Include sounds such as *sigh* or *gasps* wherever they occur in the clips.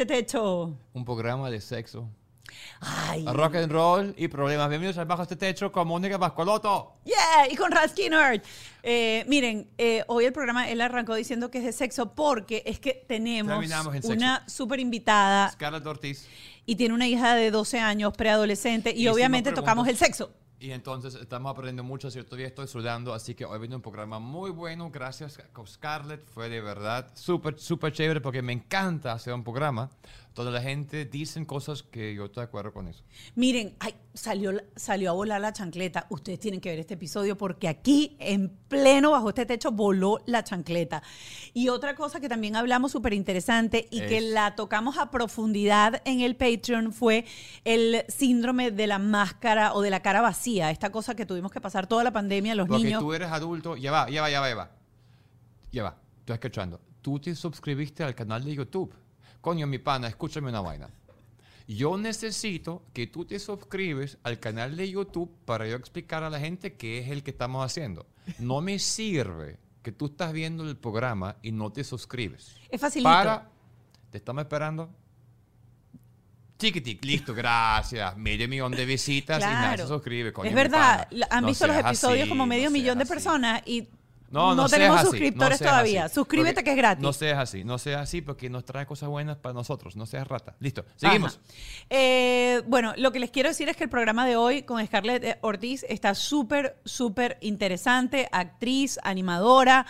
este techo? Un programa de sexo, Ay. rock and roll y problemas. Bienvenidos al Bajo este Techo con Mónica Pascualoto. Yeah, y con Skinner. Eh, miren, eh, hoy el programa él arrancó diciendo que es de sexo porque es que tenemos una súper invitada Scarlett Ortiz. y tiene una hija de 12 años, preadolescente, y Hicimos obviamente tocamos el sexo. Y entonces estamos aprendiendo mucho, ¿cierto? Todavía estoy sudando, así que hoy viene un programa muy bueno. Gracias Scarlett, fue de verdad súper, súper chévere porque me encanta hacer un programa donde la gente dice cosas que yo estoy de acuerdo con eso. Miren, ay, salió, salió a volar la chancleta. Ustedes tienen que ver este episodio porque aquí, en pleno bajo este techo, voló la chancleta. Y otra cosa que también hablamos súper interesante y que Es- la tocamos a profundidad en el Patreon fue el síndrome de la máscara o de la cara vacía. Esta cosa que tuvimos que pasar toda la pandemia, los Porque niños. tú eres adulto, ya va, ya va, ya va, ya va. Ya va, estoy escuchando. Tú te suscribiste al canal de YouTube. Coño, mi pana, escúchame una vaina. Yo necesito que tú te suscribes al canal de YouTube para yo explicar a la gente qué es el que estamos haciendo. No me sirve que tú estás viendo el programa y no te suscribes. Es facilito. Para, te estamos esperando. Chiquitic, listo, gracias. Medio millón de visitas y nadie se suscribe. coño, es verdad, han No visto los episodios así, como medio no millón de así. personas y No, no, no, seas tenemos así, suscriptores no todavía. así. Suscríbete Porque que es gratis. No seas así, no seas así porque nos trae cosas buenas para nosotros. No seas rata. Listo, seguimos. Eh, bueno, lo que les quiero decir es que el programa de hoy con Scarlett eh, Ortiz está súper, súper interesante. Actriz, animadora.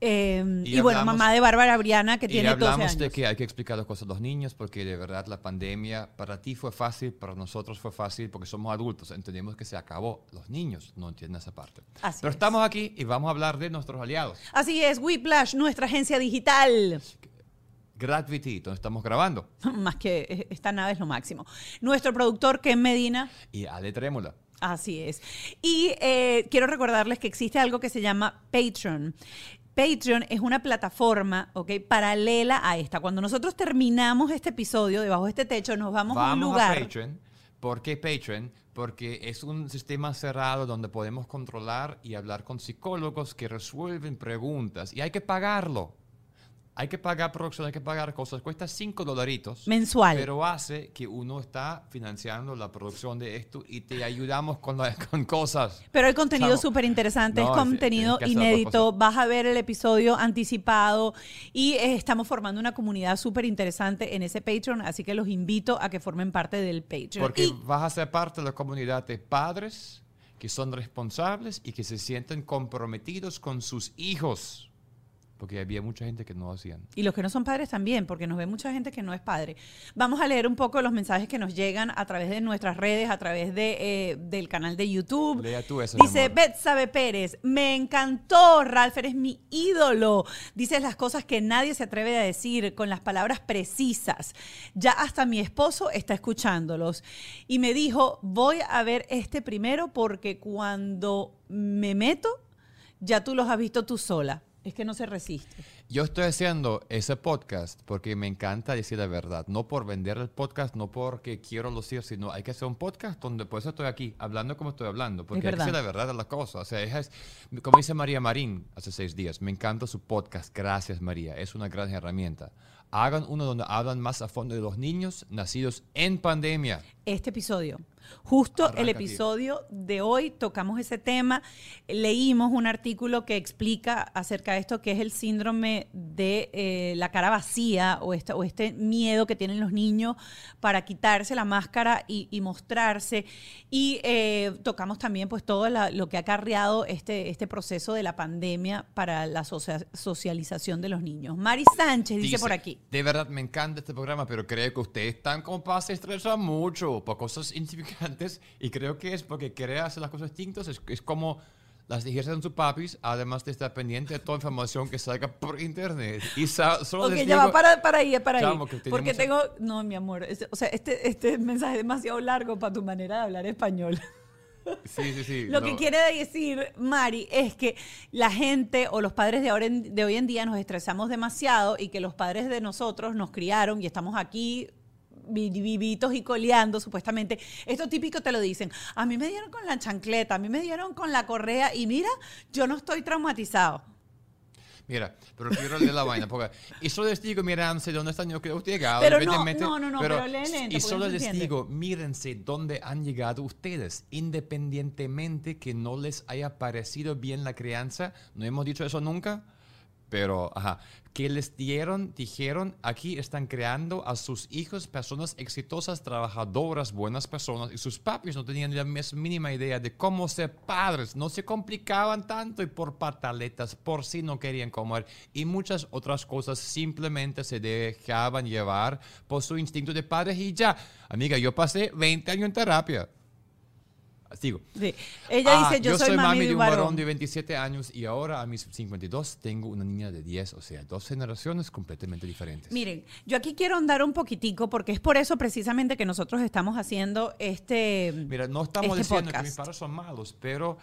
Eh, y, Y bueno, hablamos- mamá de Bárbara Briana, que Y tiene 12 hablamos años. de que hay que explicar las cosas a los niños porque de verdad la pandemia para ti fue fácil, para nosotros fue fácil porque somos adultos. Entendemos que se acabó. Los niños no entienden esa parte. Así Pero es. estamos aquí y vamos a hablar de nuestros aliados. Así es, Whiplash, nuestra agencia digital. Gravity, donde estamos grabando. *laughs* Más que eh, esta nave es lo máximo. Nuestro productor, Ken Medina. Y Ale Trémola. Así es. Y eh, quiero recordarles que existe algo que se llama Patreon. Patreon es una plataforma, ¿ok? Paralela a esta. Cuando nosotros terminamos este episodio, debajo de este techo, nos vamos, a un Vamos lugar. a Patreon. ¿Por qué Patreon? Porque es un sistema cerrado donde podemos controlar y hablar con psicólogos que resuelven preguntas. Y hay que pagarlo. Hay que pagar producción, hay que pagar cosas. Cuesta 5 dolaritos. Mensual. Pero hace que uno está financiando la producción de esto y te ayudamos con, la- *laughs* con cosas. Pero el contenido es súper interesante, No, es contenido inédito, vas a ver el episodio anticipado y eh, estamos formando una comunidad súper interesante en ese Patreon, así que los invito a que formen parte del Patreon. Porque Y- vas a ser parte de la comunidad de padres que son responsables y que se sienten comprometidos con sus hijos. Porque había mucha gente que no hacían. Y los que no son padres también, porque nos ve mucha gente que no es padre. Vamos a leer un poco los mensajes que nos llegan a través de nuestras redes, a través de, eh, del canal de YouTube. Lea tú eso, Dice. Betsabe Pérez, me encantó, Ralph, eres mi ídolo. Dices las cosas que nadie se atreve a decir con las palabras precisas. Ya hasta mi esposo está escuchándolos. Y me dijo, voy a ver este primero porque cuando me meto, ya tú los has visto tú sola. Es que no se resiste. Yo estoy haciendo ese podcast porque me encanta decir la verdad. No por vender el podcast, no porque quiero lucir, sino hay que hacer un podcast donde por eso estoy aquí, hablando como estoy hablando. Porque hay que decir la verdad de las cosas. O sea, es- es- como dice María Marín hace seis días, me encanta su podcast. Gracias, María. Es una gran herramienta. Hagan uno donde hablan más a fondo de los niños nacidos en pandemia. este episodio. Justo Arranca, el tío. episodio de hoy tocamos ese tema, leímos un artículo que explica acerca de esto que es el síndrome de eh, la cara vacía o, esta- o este miedo que tienen los niños para quitarse la máscara y, y mostrarse. Y eh, tocamos también pues todo la- lo que ha acarreado este, este proceso de la pandemia para la socia- socialización de los niños. Mari Sánchez dice, por aquí. De verdad me encanta este programa, pero creo que ustedes están como para se estresar mucho por cosas insignificantes y creo que es porque querer hacer las cosas distintas es, es como las dijeron en sus papis, además de estar pendiente de toda información que salga por internet. Y solo Ok, les ya digo- va, para, para ahí, para ahí. Porque tengo, no, mi amor, este- o sea, este, este mensaje es demasiado largo para tu manera de hablar español. *laughs* Sí, sí, sí. *laughs* Lo no. que quiere decir, Mari, es que la gente o los padres de, ahora en- de hoy en día nos estresamos demasiado y que los padres de nosotros nos criaron y estamos aquí vivitos y coleando, supuestamente. Esto típico te lo dicen. A mí me dieron con la chancleta, a mí me dieron con la correa y mira, yo no estoy traumatizado. Mira, pero quiero leer la vaina. Porque, y solo les digo, mírense dónde están yo que usted llegado. Pero no, no, no, no, pero lee lento, Y solo no les digo, mírense dónde han llegado ustedes. Independientemente que no les haya parecido bien la crianza. No hemos dicho eso nunca. Pero, ajá, que les dieron, dijeron, aquí están creando a sus hijos personas exitosas, trabajadoras, buenas personas, y sus papis no tenían la más mínima idea de cómo ser padres, no se complicaban tanto y por pataletas, por si no querían comer, y muchas otras cosas simplemente se dejaban llevar por su instinto de padres y ya. Amiga, yo pasé 20 años en terapia. Sigo. Sí. Ella Ah, dice, yo, soy, mami de un varón varón. de 27 años y ahora a mis 52 tengo una niña de 10, o sea, dos generaciones completamente diferentes. Miren, yo aquí quiero andar un poquitico porque es por eso precisamente que nosotros estamos haciendo este Mira, no estamos este diciendo que mis padres son malos, pero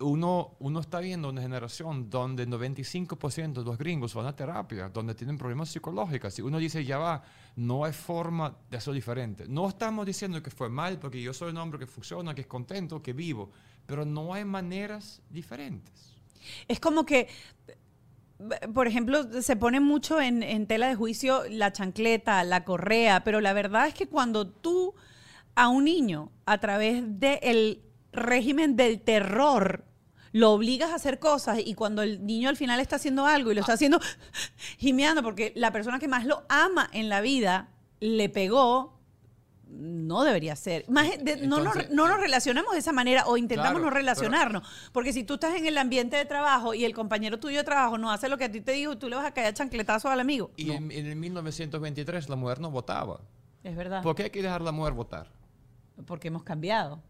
uno, uno está viendo una generación donde 95% de los gringos van a terapia, donde tienen problemas psicológicos. Y uno dice, ya va, no hay forma de hacerlo diferente. No estamos diciendo que fue mal, porque yo soy un hombre que funciona, que es contento, que vivo, pero no hay maneras diferentes. Es como que, por ejemplo, se pone mucho en, en tela de juicio la chancleta, la correa, pero la verdad es que cuando tú a un niño, a través del régimen del terror, lo obligas a hacer cosas y cuando el niño al final está haciendo algo y lo está haciendo *laughs* gimeando porque la persona que más lo ama en la vida le pegó, no debería ser. Más de- no, nos, no nos relacionamos de esa manera o intentamos Claro, no pero- relacionarnos. Porque si tú estás en el ambiente de trabajo y el compañero tuyo de trabajo no hace lo que a ti te dijo, tú le vas a caer a chancletazos al amigo. Y No, en, en el 1923 la mujer no votaba. es verdad. ¿Por qué hay que dejar a la mujer votar? Porque hemos cambiado.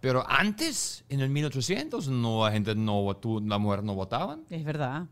Pero antes, en el 1800, no, la gente no votó, la mujer no votaban. Es verdad.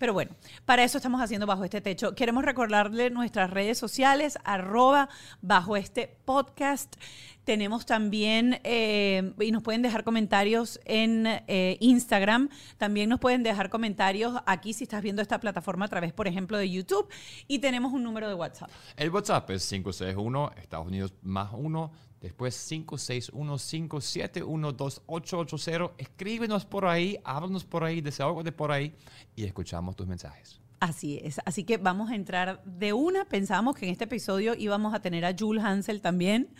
Pero bueno, para eso estamos haciendo bajo este techo. Queremos recordarle nuestras redes sociales, arroba bajo este podcast. Tenemos también, eh, y nos pueden dejar comentarios en eh, Instagram. También nos pueden dejar comentarios aquí si estás viendo esta plataforma a través, por ejemplo, de YouTube. Y tenemos un número de WhatsApp. El WhatsApp es 561 Estados Unidos más 1, después 561-571-2880. Escríbenos por ahí, háblanos por ahí, desahógate por ahí y escuchamos tus mensajes. Así es. Así que vamos a entrar de una. Pensábamos que en este episodio íbamos a tener a Jules Hansel también,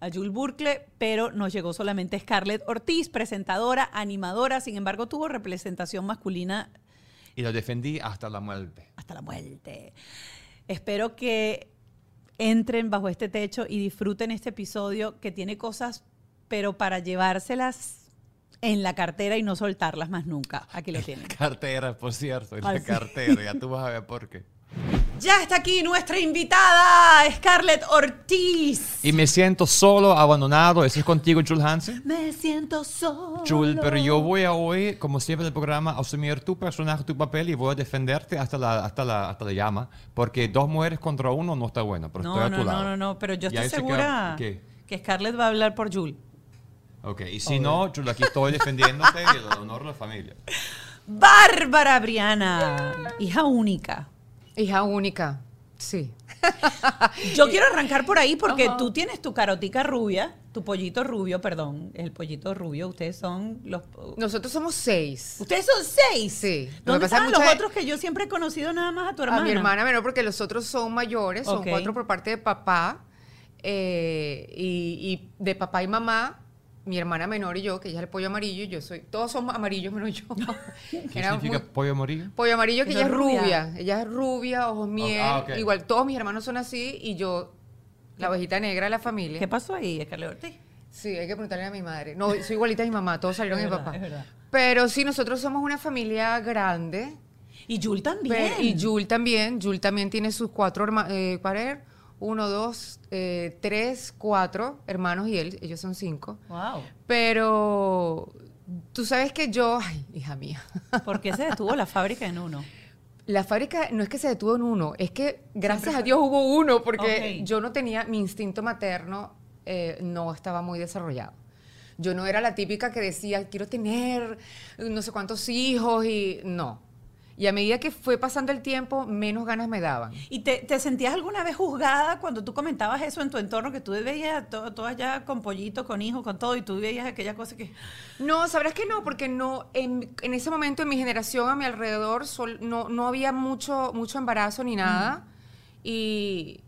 a Jules Burkle, pero nos llegó solamente Scarlett Ortiz, presentadora, animadora. Sin embargo, tuvo representación masculina Y lo defendí hasta la muerte. hasta la muerte. Espero que entren bajo este techo y disfruten este episodio que tiene cosas, pero para llevárselas en la cartera y no soltarlas más nunca. Aquí lo tienen. Cartera, por cierto, en Ah, la sí. cartera, ya tú vas a ver por qué. Ya está aquí nuestra invitada, Scarlett Ortiz. Y me siento solo, abandonado. ¿Eso es contigo, Jules Hansen? Me siento solo. Jules, pero yo voy a hoy, como siempre en el programa, a asumir tu personaje, tu papel y voy a defenderte hasta la, hasta la, hasta la llama. Porque dos mujeres contra uno no está bueno, pero No, estoy a no, tu no, lado. no, no, pero yo estoy se segura que Scarlett va a hablar por Jules. Ok, y si no, Jules, aquí estoy defendiéndote y el honor de la familia. *laughs* Bárbara Briana, hija única. Hija única, sí. *laughs* Yo quiero arrancar por ahí porque tú tienes tu carotica rubia, tu pollito rubio, perdón, el pollito rubio. Ustedes son los. Nosotros somos seis. Ustedes son seis. Sí. ¿Dónde están los otros que yo siempre he conocido nada más a tu hermana? A mi hermana menor, porque los otros son mayores, son cuatro por parte de papá. eh, y, y de papá y mamá, mi hermana menor y yo, que ella es el pollo amarillo, y yo soy. Todos somos amarillos menos yo. *laughs* ¿Qué Era *laughs* significa muy- pollo amarillo? Pollo amarillo, que ella es rubia. rubia. Ella es rubia, ojos miel. ah. Igual todos mis hermanos son así y yo, la ovejita negra de la familia. ¿Qué pasó ahí, Scarlett Ortiz? Sí, hay que preguntarle a mi madre. No, soy igualita a mi mamá, todos salieron de mi papá. Pero sí, nosotros somos una familia grande. Y Jules también. Pe- Y Jul también. Jul también tiene sus cuatro hermanos. Uno, dos, eh, tres, cuatro hermanos y él. Ellos son cinco. Wow. Pero tú sabes que yo. Ay, hija mía. *laughs* ¿Por qué se detuvo la fábrica en uno? La fábrica no es que se detuvo en uno, es que gracias a Dios hubo uno, porque yo no tenía, mi instinto materno eh, no estaba muy desarrollado. Yo no era la típica que decía, quiero tener no sé cuántos hijos y no. Y a medida que fue pasando el tiempo, menos ganas me daban. ¿Y te, te sentías alguna vez juzgada cuando tú comentabas eso en tu entorno, que tú veías to- todas ya con pollito, con hijos, con todo, y tú veías aquella cosa que... No, sabrás que no, porque no en, en ese momento en mi generación, a mi alrededor, sol- no, no había mucho, mucho embarazo ni nada. Y,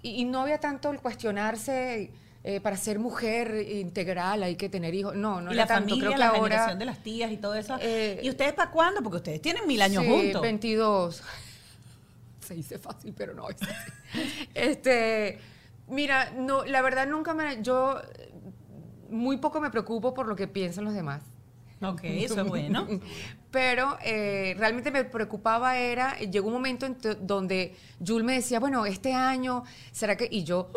y, y no había tanto el cuestionarse eh, para ser mujer integral, hay que tener hijos. No, no y la tanto. familia, Creo que la ahora. generación de las tías y todo eso. Eh, ¿Y ustedes para cuándo? Porque ustedes tienen mil años Sí, juntos. 22. *laughs* Se dice fácil, pero no es. Este, mira, no, la verdad nunca me. Yo muy poco me preocupo por lo que piensan los demás. Ok, *laughs* eso es bueno. Pero eh, realmente me preocupaba era, llegó un momento en donde Jules me decía, bueno, este año, ¿será que? Y yo,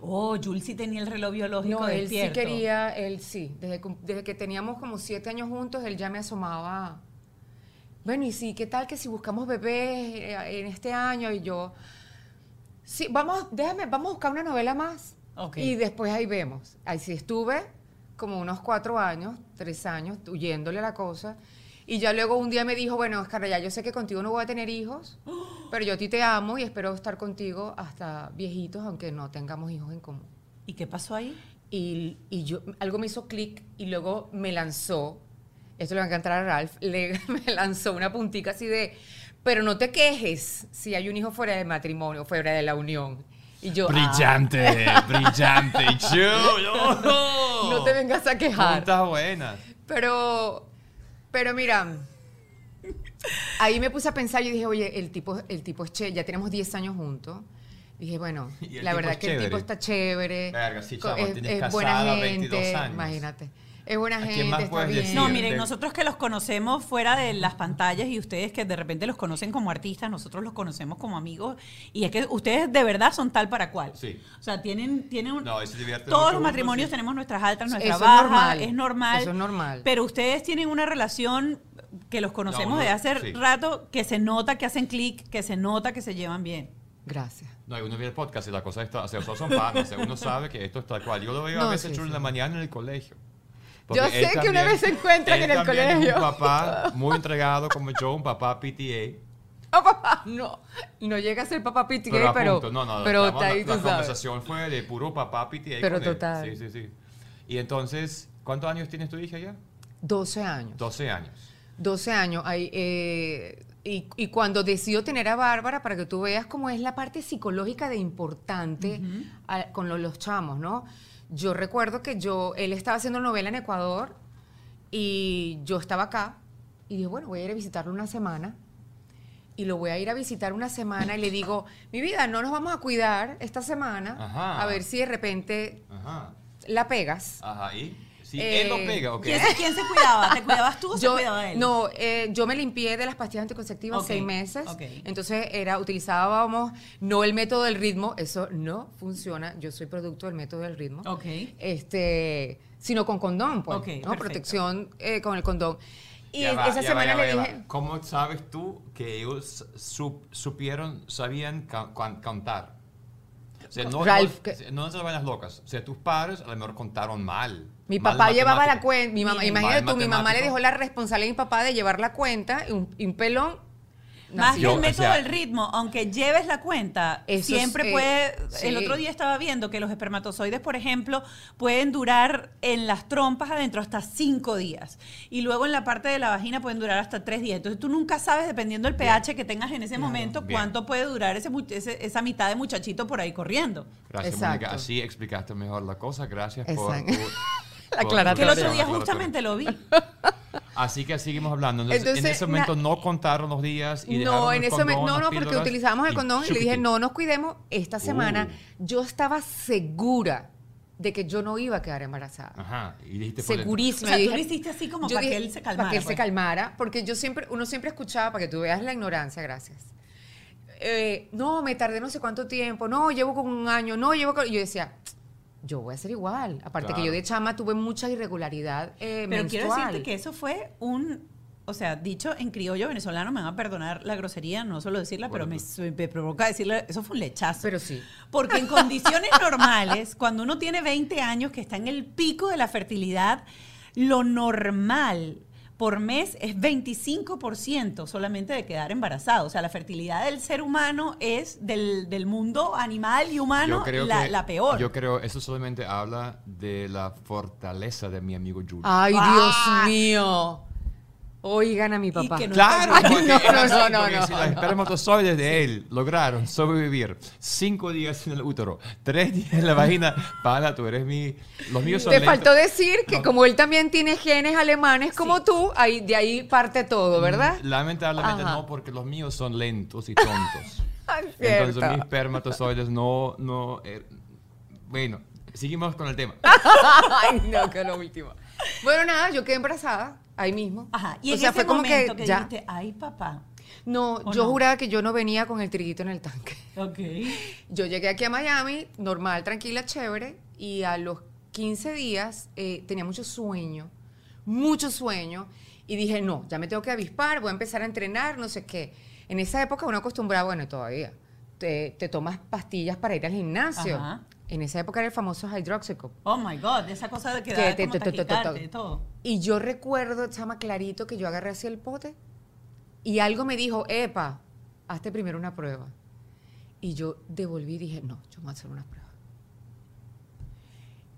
Oh, Jules sí tenía el reloj biológico no, él sí despierto. quería, él sí, desde, que- desde que teníamos como siete años juntos, él ya me asomaba, bueno, y sí, ¿qué tal que si buscamos bebés eh, en este año? Y yo, sí, vamos, déjame, vamos a buscar una novela más. Ok. Y después ahí vemos. Ahí sí estuve como unos cuatro años, tres años, huyéndole a la cosa. Y ya luego un día me dijo, bueno, Oscar, ya yo sé que contigo no voy a tener hijos, *gasps* pero yo a ti te amo y espero estar contigo hasta viejitos, aunque no tengamos hijos en común. ¿Y qué pasó ahí? Y, y yo, algo me hizo clic y luego me lanzó, esto le va a encantar a Ralph, le, *laughs* me lanzó una puntica así de, pero no te quejes si hay un hijo fuera del matrimonio, fuera de la unión. Y yo, ah, Brillante, *laughs* brillante. Yo, no. no te vengas a quejar. Puntas buenas. Pero, pero mira, ahí me puse a pensar y dije, oye, el tipo, el tipo es chévere, ya tenemos 10 años juntos. Dije, bueno, *laughs* la verdad es que el tipo está chévere. Verga, sí, es, tienes es buena gente, 22 años. imagínate. Es buena ¿A quién gente, más está bien. decir? No, miren, de- nosotros que los conocemos fuera de las pantallas y ustedes que de repente los conocen como artistas, nosotros los conocemos como amigos y es que ustedes de verdad son tal para cual. Sí. O sea, tienen, tienen un- No, divierten todos los matrimonios sí. tenemos nuestras altas, nuestras Eso es bajas, normal. es normal. Eso es normal. Pero ustedes tienen una relación que los conocemos No, no, de hace sí. rato que se nota que hacen clic, que se nota que se llevan bien. Gracias. No, uno ve el podcast y la cosa está, o sea, son panas, o sea, uno sabe que esto es tal cual. Yo lo veo No, a veces sí, chulo en la mañana en el colegio. Yo sé que una vez se encuentran en el también Es colegio. un papá muy entregado como yo, un papá PTA. Oh, papá, no, no llega a ser papá PTA, Pero, pero, punto. no, no, pero estamos- está ahí, la, tú la sabes. conversación fue de puro papá PTA. Pero con él. total. Sí, sí, sí. Y entonces, ¿cuántos años tienes tu hija ya? 12 años. 12 años. 12 años. Ahí, eh, y, y cuando decido tener a Bárbara, para que tú veas cómo es la parte psicológica de importante a- con lo- los chamos, ¿no? Yo recuerdo que yo, él estaba haciendo novela en Ecuador y yo estaba acá y dije, bueno, voy a ir a visitarlo una semana. Y lo voy a ir a visitar una semana y le digo, mi vida, no nos vamos a cuidar esta semana, Ajá. a ver si de repente Ajá. la pegas. Ajá, ¿y? Si Eh, él lo pega, ¿ok? ¿Quién, se- quién se cuidaba? ¿Te cuidabas tú o se Yo, cuidaba él? no, eh, yo me limpié de las pastillas anticonceptivas Ok, seis meses. ok. Entonces era, utilizábamos no el método del ritmo, eso no funciona. Yo soy producto del método del ritmo. Ok. Este, sino con condón, pues, Ok, ¿no? perfecto. Protección eh, con el condón. Y Ya es- va, esa semana va, le dije, va. ¿Cómo sabes tú que ellos su- supieron, sabían ca- cuan- contar? O sea, no, Ralph, no, no vainas locas. O sea, tus padres a lo mejor contaron mal. mi Mal papá llevaba la cuenta, mi mamá, imagínate tú, mi mamá le dejó la responsabilidad a mi papá de llevar la cuenta, y un, y un pelón. Más que el o método sea- del ritmo, aunque lleves la cuenta, siempre es, eh, puede... El sí. otro día estaba viendo que los espermatozoides, por ejemplo, pueden durar en las trompas adentro hasta cinco días. Y luego en la parte de la vagina pueden durar hasta tres días. Entonces tú nunca sabes, dependiendo del pH que tengas en ese momento, bien. cuánto puede durar ese, esa mitad de muchachito por ahí corriendo. Gracias. Mónica. Así explicaste mejor la cosa. Gracias por *laughs* aclaratoria. Que el otro día justamente lo vi. *laughs* Así que seguimos hablando. Entonces, en ese momento na- no contaron los días y No, en ese momento, no, no, porque utilizábamos el condón y le dije, no nos cuidemos esta semana. Uh. Yo estaba segura de que yo no iba a quedar embarazada. Ajá. Y dijiste por dentro. O Segurísima. sea, tú lo hiciste así como para que él se calmara. Para que él se calmara, porque yo siempre, uno siempre escuchaba, para que tú veas la ignorancia, gracias. Eh, no, me tardé no sé cuánto tiempo, no, llevo como un año, no, llevo con... Y yo decía, yo voy a ser igual. Aparte que yo de chama tuve mucha irregularidad eh, Pero quiero decirte que eso fue un, o sea, dicho en criollo venezolano, me van a perdonar la grosería, no suelo decirla, pero me, me provoca decirle, eso fue un lechazo. Pero sí. Porque en condiciones *laughs* normales, cuando uno tiene 20 años, que está en el pico de la fertilidad, lo normal por mes es 25% solamente de quedar embarazado. O sea, la fertilidad del ser humano es del, del mundo animal y humano la, que- la peor. Yo creo eso solamente habla de la fortaleza de mi amigo Julio. Ay, Ah. Dios mío. Oigan a mi papá. que no- Claro, Ay, no, no, *laughs* no, porque no, si no. los espermatozoides de él lograron sobrevivir cinco días en el útero, tres días en la vagina, pana, tú eres mi... Los míos son Te lentos. faltó decir que No. como él también tiene genes alemanes como tú, ahí, de ahí parte todo, ¿verdad? Lamentablemente Ajá. no, porque los míos son lentos y tontos. *laughs* Ay, Entonces mis espermatozoides no... no eh, bueno, seguimos con el tema. *laughs* Ay, no, que lo último. Bueno, nada, yo quedé embarazada ahí mismo. Ajá. Y o en sea, ese fue como momento que, que, ya. dijiste, ay, papá. No, ¿O yo no? juraba que yo no venía con el triguito en el tanque. Ok. *laughs* Yo llegué aquí a Miami, normal, tranquila, chévere, y a los 15 días eh, tenía mucho sueño, mucho sueño, y dije, no, ya me tengo que avispar, voy a empezar a entrenar, no sé qué. En esa época uno acostumbraba, bueno, todavía, te, te tomas pastillas para ir al gimnasio. Ajá. En esa época era el famoso hydroxycut. Oh my God, esa cosa de Que quedar te- como te- todo. Y yo recuerdo, chama, clarito, que yo agarré así el pote y algo me dijo, epa, hazte primero una prueba. Y yo devolví y dije, no, yo voy a hacer una prueba.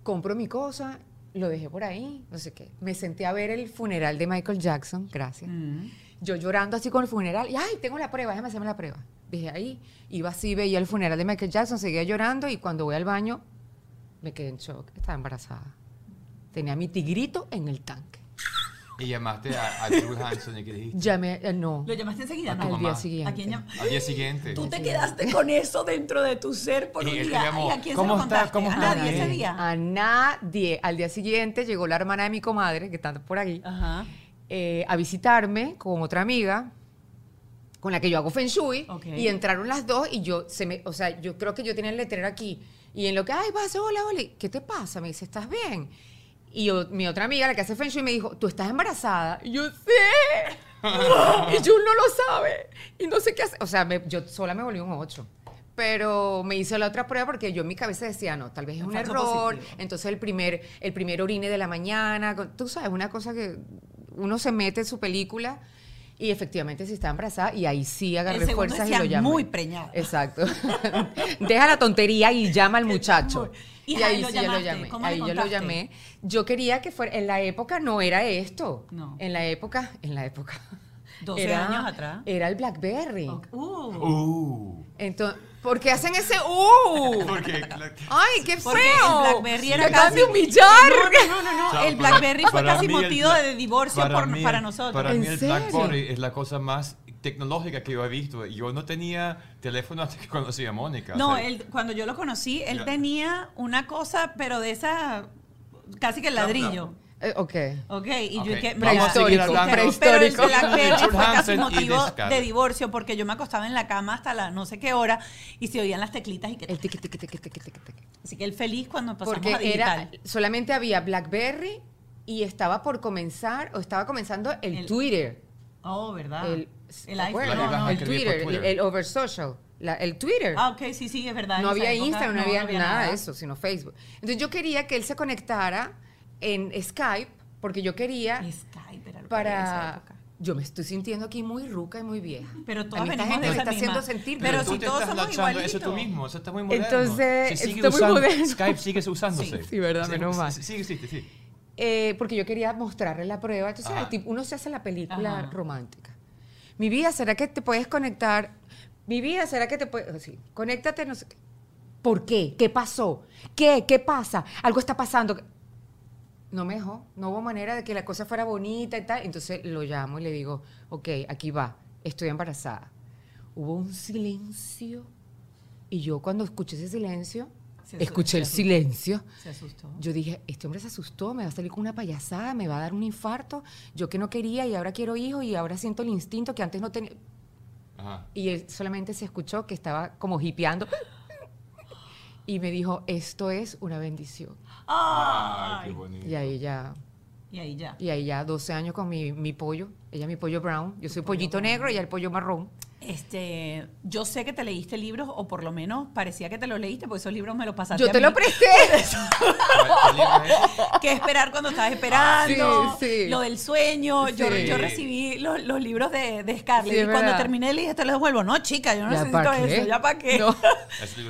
Compro mi cosa, lo dejé por ahí, no sé qué. Me senté a ver el funeral de Michael Jackson, gracias. Mm. Yo llorando así con el funeral, y ay, tengo la prueba, déjame hacerme la prueba. Dije ahí, iba así, veía el funeral de Michael Jackson, seguía llorando y cuando voy al baño me quedé en shock, estaba embarazada. Tenía mi tigrito en el tanque. Y llamaste a, a Drew Hanson y que dijiste... Llamé, eh, no, ¿Lo llamaste enseguida? No. al día siguiente. ¿A quién llam- Al día siguiente. Tú te quedaste con eso dentro de tu ser por Y un él te día. llamó, ¿Y a quién ¿cómo se lo está? contaste? ¿Cómo ¿A está? nadie ese día? A nadie. Al día siguiente llegó la hermana de mi comadre, que está por aquí, Ajá. eh, a visitarme con otra amiga con la que yo hago feng shui Ok. y entraron las dos y yo se me, o sea, yo creo que yo tenía el letrero aquí y en lo que, ay, vas, hola, hola, ¿qué te pasa? Me dice, ¿estás bien? Y yo- mi otra amiga, la que hace feng shui, me dijo, ¿tú estás embarazada? Y yo, sí. *laughs* y Jul no lo sabe. Y no sé qué hacer. O sea, me- yo sola me volví un 8. Pero me hice la otra prueba porque yo en mi cabeza decía, no, tal vez es un Falso error. positivo. Entonces el primer, el primer orine de la mañana, tú sabes, una cosa que uno se mete en su película y efectivamente sí estaba embarazada y ahí sí agarré fuerzas y lo llamé. muy preñada. Exacto. *laughs* Deja la tontería y llama al *laughs* muchacho. Y Y, ahí ahí lo sí yo lo llamé. ¿Cómo le Ahí yo lo llamé. Yo quería que fuera, en la época no era esto. No. En la época, en la época. 12 años atrás. Era el Blackberry. Uh. Uh. Entonces, ¿por qué hacen ese uh? *laughs* Porque... Ay, qué Porque feo. el Blackberry era casi... de humillar. No, no, no, no. El para- Blackberry fue para casi motivo de divorcio para por- mí para nosotros. Para ¿En mí el? BlackBerry es la cosa más tecnológica que yo he visto. Yo no tenía teléfono hasta que conocí a Mónica. o No, sea, él, cuando yo lo conocí, él Ya. tenía una cosa, pero de esa, casi que el ladrillo. Eh, ok. Ok, y Ok, yo dije, vamos a seguir pero- el Prehistórico. Blackberry fue casi motivo de divorcio porque yo me acostaba en la cama hasta la no sé qué hora y se oían las teclitas y que... El tiqui, tiqui, tiqui, tiqui, tiqui, tiqui. Así que él feliz cuando pasamos Porque a digital. era, solamente había Blackberry y estaba por comenzar, o estaba comenzando el, El- Twitter. Oh, ¿verdad? El, el iPhone. Vas a el Twitter, el, Twitter. el Over Social, la- el Twitter. Ah, ok, sí, sí, es verdad. no había época Instagram, no, no había, nada, nada de eso, sino Facebook. Entonces yo quería que él se conectara en Skype, porque yo quería Skype era lo que en esa para... época. Yo me estoy sintiendo aquí muy ruca y muy vieja. Pero A todas mí esta gente de me está haciendo sentir Pero tú si todos somos lanzando eso tú igualitos. mismo, eso está muy moderno. Entonces, sigue está muy usando- moderno. Skype sigue usándose. Sí, sí, verdad, menos mal. Sí, sí, existe, sí. Eh, porque yo quería mostrarle la prueba. Entonces, tipo- uno se hace la película Ajá. romántica. Mi vida, ¿será que te puedes conectar? Mi vida, ¿será que te puedes...? Sí, conéctate, no sé qué. ¿Por qué? ¿Qué pasó? ¿Qué? ¿Qué pasa? Algo está pasando. No me dejó. No hubo manera de que la cosa fuera bonita y tal. Entonces lo llamo y le digo, ok, aquí va. Estoy embarazada. Hubo un silencio. Y yo cuando escuché ese silencio, Se escuché el se silencio. Se asustó. Yo dije, este hombre se asustó, me va a salir con una payasada, me va a dar un infarto. Yo que no quería y ahora quiero hijos y ahora siento el instinto que antes no tenía. Ajá. Y él solamente se escuchó que estaba como hipeando. Y me dijo, esto es una bendición. Ay, qué bonito. Y ahí ya, Y ahí ya. y ahí ya 12 años con mi, mi pollo. Ella es mi pollo brown. Yo soy pollito negro y ella el pollo marrón. Este, yo sé que te leíste libros, o por lo menos parecía que te los leíste, porque esos libros me los pasaste. Yo a te mí. lo presté. *laughs* ¿Qué esperar cuando estás esperando? Sí, sí. Lo del sueño. Yo, Sí. yo recibí los, los libros de, de Scarlett. Y cuando verdad. terminé, le dije, te los devuelvo. No, chica, yo no ¿Ya necesito eso. ¿Ya para qué? No. *laughs*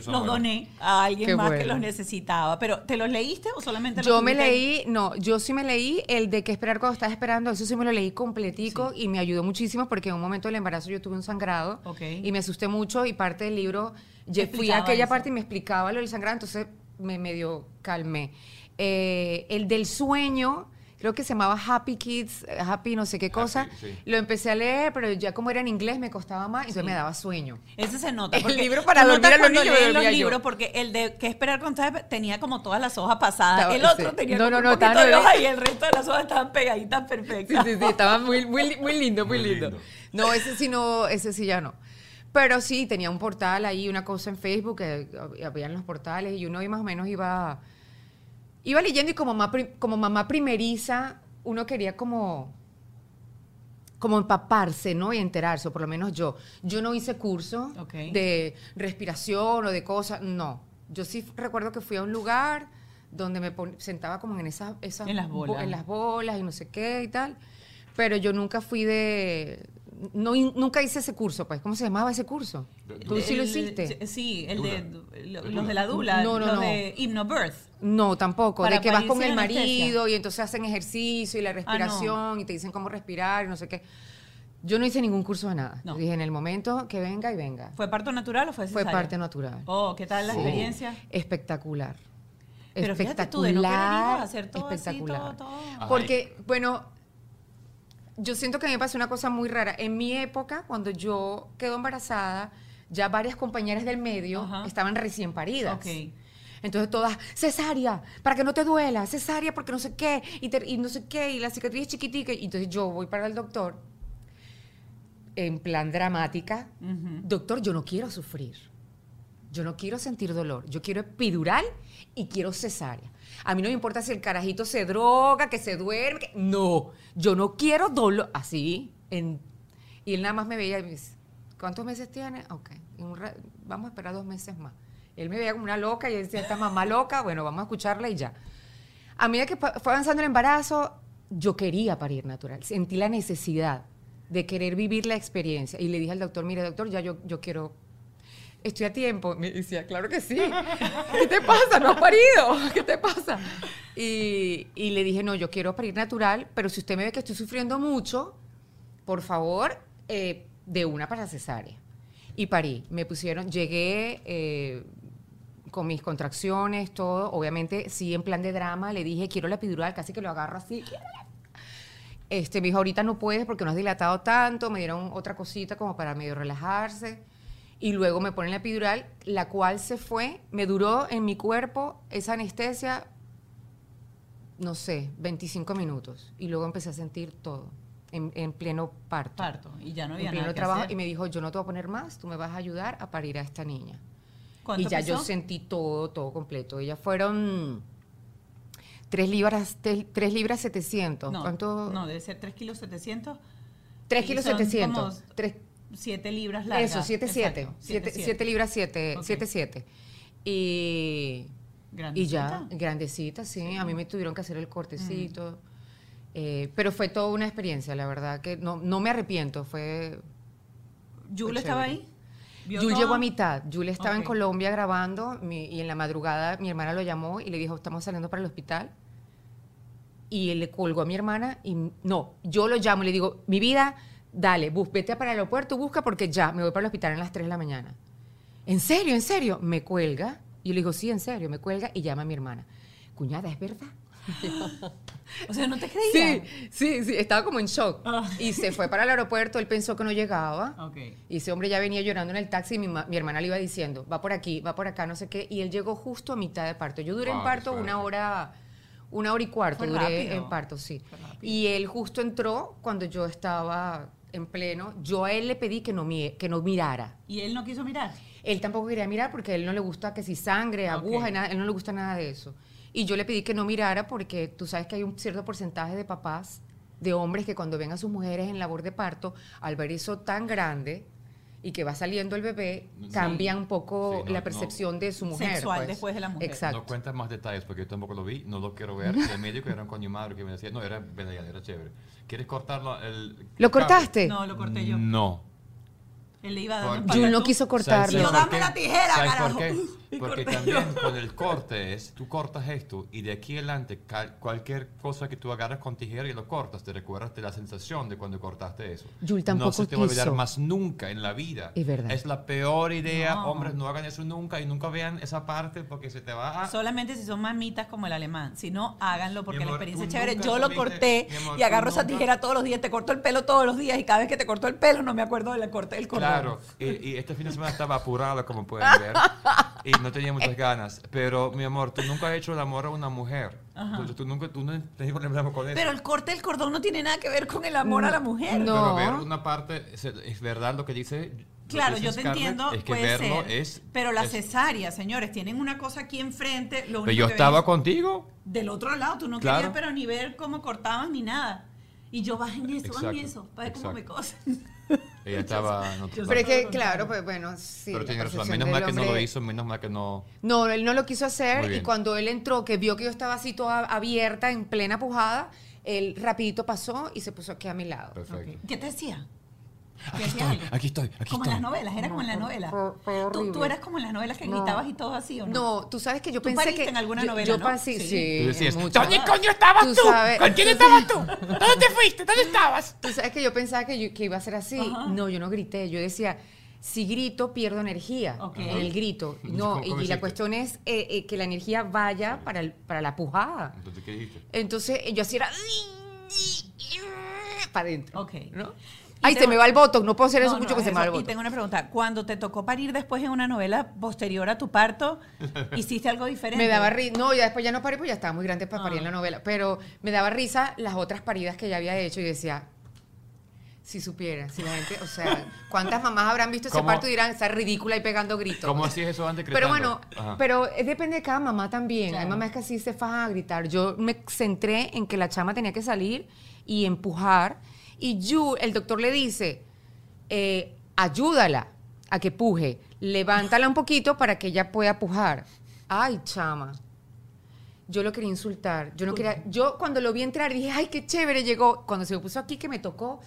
Los doné a alguien Qué más que los necesitaba. Pero, ¿te los leíste o solamente los Yo me leí, no, yo sí me leí el de qué esperar cuando estás esperando, eso sí me lo leí completico y me ayudó muchísimo porque en un momento del embarazo yo tuve un sangrado Y me asusté mucho y parte del libro, yo fui a aquella eso. parte y me explicaba lo del sangrado, entonces me medio calmé. Eh, el del sueño, creo que se llamaba Happy Kids, eh, Happy no sé qué cosa, sí. lo empecé a leer, pero ya como era en inglés me costaba más, entonces me daba sueño. Ese se nota. El libro para dormir a los niños los libros, porque el de qué esperar estás tenía como todas las hojas pasadas. Estaba- el otro sí. tenía No, como no, un no, poquito estaba de nueve. hoja y el resto de las hojas estaban pegaditas Sí, perfectas. sí, sí, estaba muy, muy, muy lindo, muy, Muy lindo. lindo. No, ese sí no, ese sí ya no. Pero sí, tenía un portal ahí, una cosa en Facebook, que habían los portales y uno ahí más o menos iba, iba leyendo y como mamá, como mamá primeriza, uno quería como, como empaparse, ¿no? Y enterarse, o por lo menos yo. Yo no hice curso de respiración o de cosas, no. Yo sí recuerdo que fui a un lugar donde me sentaba como en esas, esas En las bo- bolas. en las bolas y no sé qué y tal. Pero yo nunca fui de no nunca hice ese curso, pues. ¿Cómo se llamaba ese curso? ¿Tú sí lo El- hiciste? Sí, el de lo- los de la Dula, No, no, los no. de Hypnobirth. No, tampoco. Para de que vas con el anestesia. marido y entonces hacen ejercicio y la respiración y te dicen cómo respirar y no sé qué. Yo no hice ningún curso de nada. No. Dije, en el momento que venga y venga. ¿Fue parto natural o fue Fue cesárea? parte natural. Oh, ¿qué tal la Sí. experiencia? Espectacular. Pero fíjate tú, de no querer hijos, hacer todo así, espectacular. todo, todo. Ajá, Porque, bueno, yo siento que a mí me pasó una cosa muy rara. En mi época, cuando yo quedo embarazada, ya varias compañeras del medio Ajá. estaban recién paridas. Ok. Entonces todas, cesárea, para que no te duela, cesárea porque no sé qué, y, te- y no sé qué, y la cicatriz es chiquitica. Y entonces yo voy para el doctor, en plan dramática, doctor, yo no quiero sufrir. Yo no quiero sentir dolor. Yo quiero epidural y quiero cesárea. A mí no me importa si el carajito se droga, que se duerme. que- No, yo no quiero dolor. Así. Y él nada más me veía y me dice, ¿cuántos meses tiene? Ok, vamos a esperar dos meses más. Él me veía como una loca y yo decía, esta mamá loca, bueno, vamos a escucharla y ya. A medida que fue avanzando el embarazo, yo quería parir natural. Sentí la necesidad de querer vivir la experiencia. Y le dije al doctor, mire, doctor, ya yo, yo quiero... Estoy a tiempo. Me decía, claro que sí. *laughs* ¿Qué te pasa? ¿No has parido? *laughs* ¿Qué te pasa? Y, le dije, no, yo quiero parir natural, pero si usted me ve que estoy sufriendo mucho, por favor, eh, de una para cesárea. Y parí. Me pusieron, llegué eh, con mis contracciones, todo. Obviamente, sí, en plan de drama, le dije, quiero la epidural, casi que lo agarro así. Este, me dijo, ahorita no puedes porque no has dilatado tanto. Me dieron otra cosita como para medio relajarse. Y luego me ponen la epidural, la cual se fue. Me duró en mi cuerpo esa anestesia, no sé, 25 minutos. Y luego empecé a sentir todo en, en pleno parto. Parto. Y ya no en había pleno nada que trabajo. hacer. Y me dijo, yo no te voy a poner más, tú me vas a ayudar a parir a esta niña. ¿Cuánto Y ya yo pesó? sentí todo, todo completo. Ellas fueron 3 libras, 3 libras 700. No, ¿Cuánto? no, debe ser 3 kilos 700. 3 y kilos son 700. como Tres- 7 libras largas. eso, 7, 7. Exacto, 7, siete, libras 7, Ok. 7, 7. Y, y ya, Grandecita. grandecita, sí. A mí me tuvieron que hacer el cortecito. Eh, pero fue toda una experiencia, la verdad, que no, no me arrepiento. Fue. ¿Yul estaba ahí? ¿Vio Yul todo? llegó a mitad. Yul estaba en. Colombia grabando mi- y en la madrugada mi hermana lo llamó y le dijo, estamos saliendo para el hospital. Y él le colgó a mi hermana y no, yo lo llamo y le digo, mi vida, dale, bus, vete para el aeropuerto, busca porque ya me voy para el hospital a las 3 de la mañana. ¿En serio? ¿En serio? Me cuelga. Y yo le digo, sí, en serio, me cuelga y llama a mi hermana. Cuñada, ¿es verdad? *laughs* O sea, no te creía. Sí, sí, sí, estaba como en shock. Ah. Y se fue para el aeropuerto, él pensó que no llegaba. Ok. Y ese hombre ya venía llorando en el taxi y mi, ma- mi hermana le iba diciendo, va por aquí, va por acá, no sé qué. Y él llegó justo a mitad de parto. Yo duré en Wow, parto una hora, una hora y cuarto, Fue duré rápido. en parto, sí. Y él justo entró cuando yo estaba en pleno. Yo a él le pedí que no, que no mirara. ¿Y él no quiso mirar? Él tampoco quería mirar porque a él no le gusta que si sangre, aguja, Ok. y nada, él no le gusta nada de eso. Y yo le pedí que no mirara porque tú sabes que hay un cierto porcentaje de papás, de hombres que cuando ven a sus mujeres en labor de parto, al ver eso tan grande y que va saliendo el bebé, Sí. cambia un poco Sí, no, la no. percepción de su mujer. Sexual pues. después de la mujer. Exacto. No cuentas más detalles porque yo tampoco lo vi, no lo quiero ver. *laughs* El médico era un coño madre que me decía, no, era era chévere. ¿Quieres cortarlo? El, ¿Lo cortaste? No, lo corté yo. No. Él le iba Porque- en Jul no quiso cortarlo. Yo, dame la tijera, ¿Sabes carajo. por qué? *laughs* Porque corté también yo. con el corte es, tú cortas esto y de aquí adelante cualquier cosa que tú agarras con tijera y lo cortas, te recuerdas de la sensación de cuando cortaste eso. No tampoco se te va a olvidar más nunca en la vida. Es verdad. Es la peor idea. No. Hombres, no hagan eso nunca y nunca vean esa parte porque se te va a... Solamente si son mamitas como el alemán. Si no, háganlo porque Mi la amor, experiencia es chévere. Yo lo corté amor, y agarro esa nunca- tijera todos los días. Te corto el pelo todos los días y cada vez que te corto el pelo no me acuerdo del corte del cordón. Claro, y, y este fin de semana estaba apurado, como pueden ver, y no *laughs* tenía muchas ganas. Pero, mi amor, tú nunca has hecho el amor a una mujer. Tú, tú nunca, tú no tienes problema con eso. Pero el corte del cordón no tiene nada que ver con el amor a la mujer. No. Pero ver una parte, es, es verdad lo que dice. Claro, yo te Scarlett, entiendo, Es que puede verlo ser, es. pero la es- cesárea, señores, tienen una cosa aquí enfrente, lo Pero único yo que estaba contigo. del otro lado, tú no Claro. querías pero ni ver cómo cortaban ni nada. Y yo bajen eso, bajen Exacto, eso, para ver cómo me cosen. *laughs* Ella estaba en otro Pero es que, claro, pues bueno, sí. Pero tiene razón. Menos mal que no lo hombre- hizo, menos mal que no. No, él no lo quiso hacer y cuando él entró, que vio que yo estaba así toda abierta, en plena pujada, él rapidito pasó y se puso aquí a mi lado. Perfecto. ¿Qué te decía? Aquí ¿Te decía estoy, algo? aquí estoy, aquí Como en estoy. las novelas, era como en las novelas. fue- fue ¿Tú, tú eras como en las novelas que No. gritabas y todo así, ¿o no? No, tú sabes que yo Tú pensé que en alguna yo- novela, yo ¿no? pasé, Sí. sí, Tú decías. ¿dónde coño estabas Tú tú? sabes- ¿Con quién *laughs* tú estabas tú? ¿Dónde te fuiste? ¿Dónde estabas? Tú sabes que yo pensaba que, yo- que iba a ser así. Ajá. No, yo no grité. Yo decía, si grito, pierdo energía Ok. en el grito. ¿Cómo- No, cómo y, y la cuestión es eh, eh, que la energía vaya para, el- para la pujada. Entonces, ¿qué dijiste? Entonces yo así era para adentro. Ok. ¿no? Ay, se me va el voto. No puedo hacer eso No, mucho no, que se es me va el eso. Y tengo una pregunta. Cuando te tocó parir después en una novela posterior a tu parto, *laughs* ¿hiciste algo diferente? Me daba risa. No, ya después ya no parí, pues ya estaba muy grande para parir Ah. en la novela. Pero me daba risa las otras paridas que ya había hecho y decía, si supiera, si la gente, o sea, ¿cuántas mamás habrán visto ese ¿Cómo? parto y dirán, está ridícula y pegando gritos? ¿Cómo hacías eso antes Pero bueno, Ajá. pero eh, depende de cada mamá también. Hay mamás que así se fajan a gritar. Yo me centré en que la chama tenía que salir y empujar. Y Yu, el doctor le dice, eh, ayúdala a que puje. Levántala un poquito para que ella pueda pujar. Ay, chama. Yo lo quería insultar. Yo no quería. Yo cuando lo vi entrar dije, ay, qué chévere llegó. Cuando se me puso aquí que me tocó,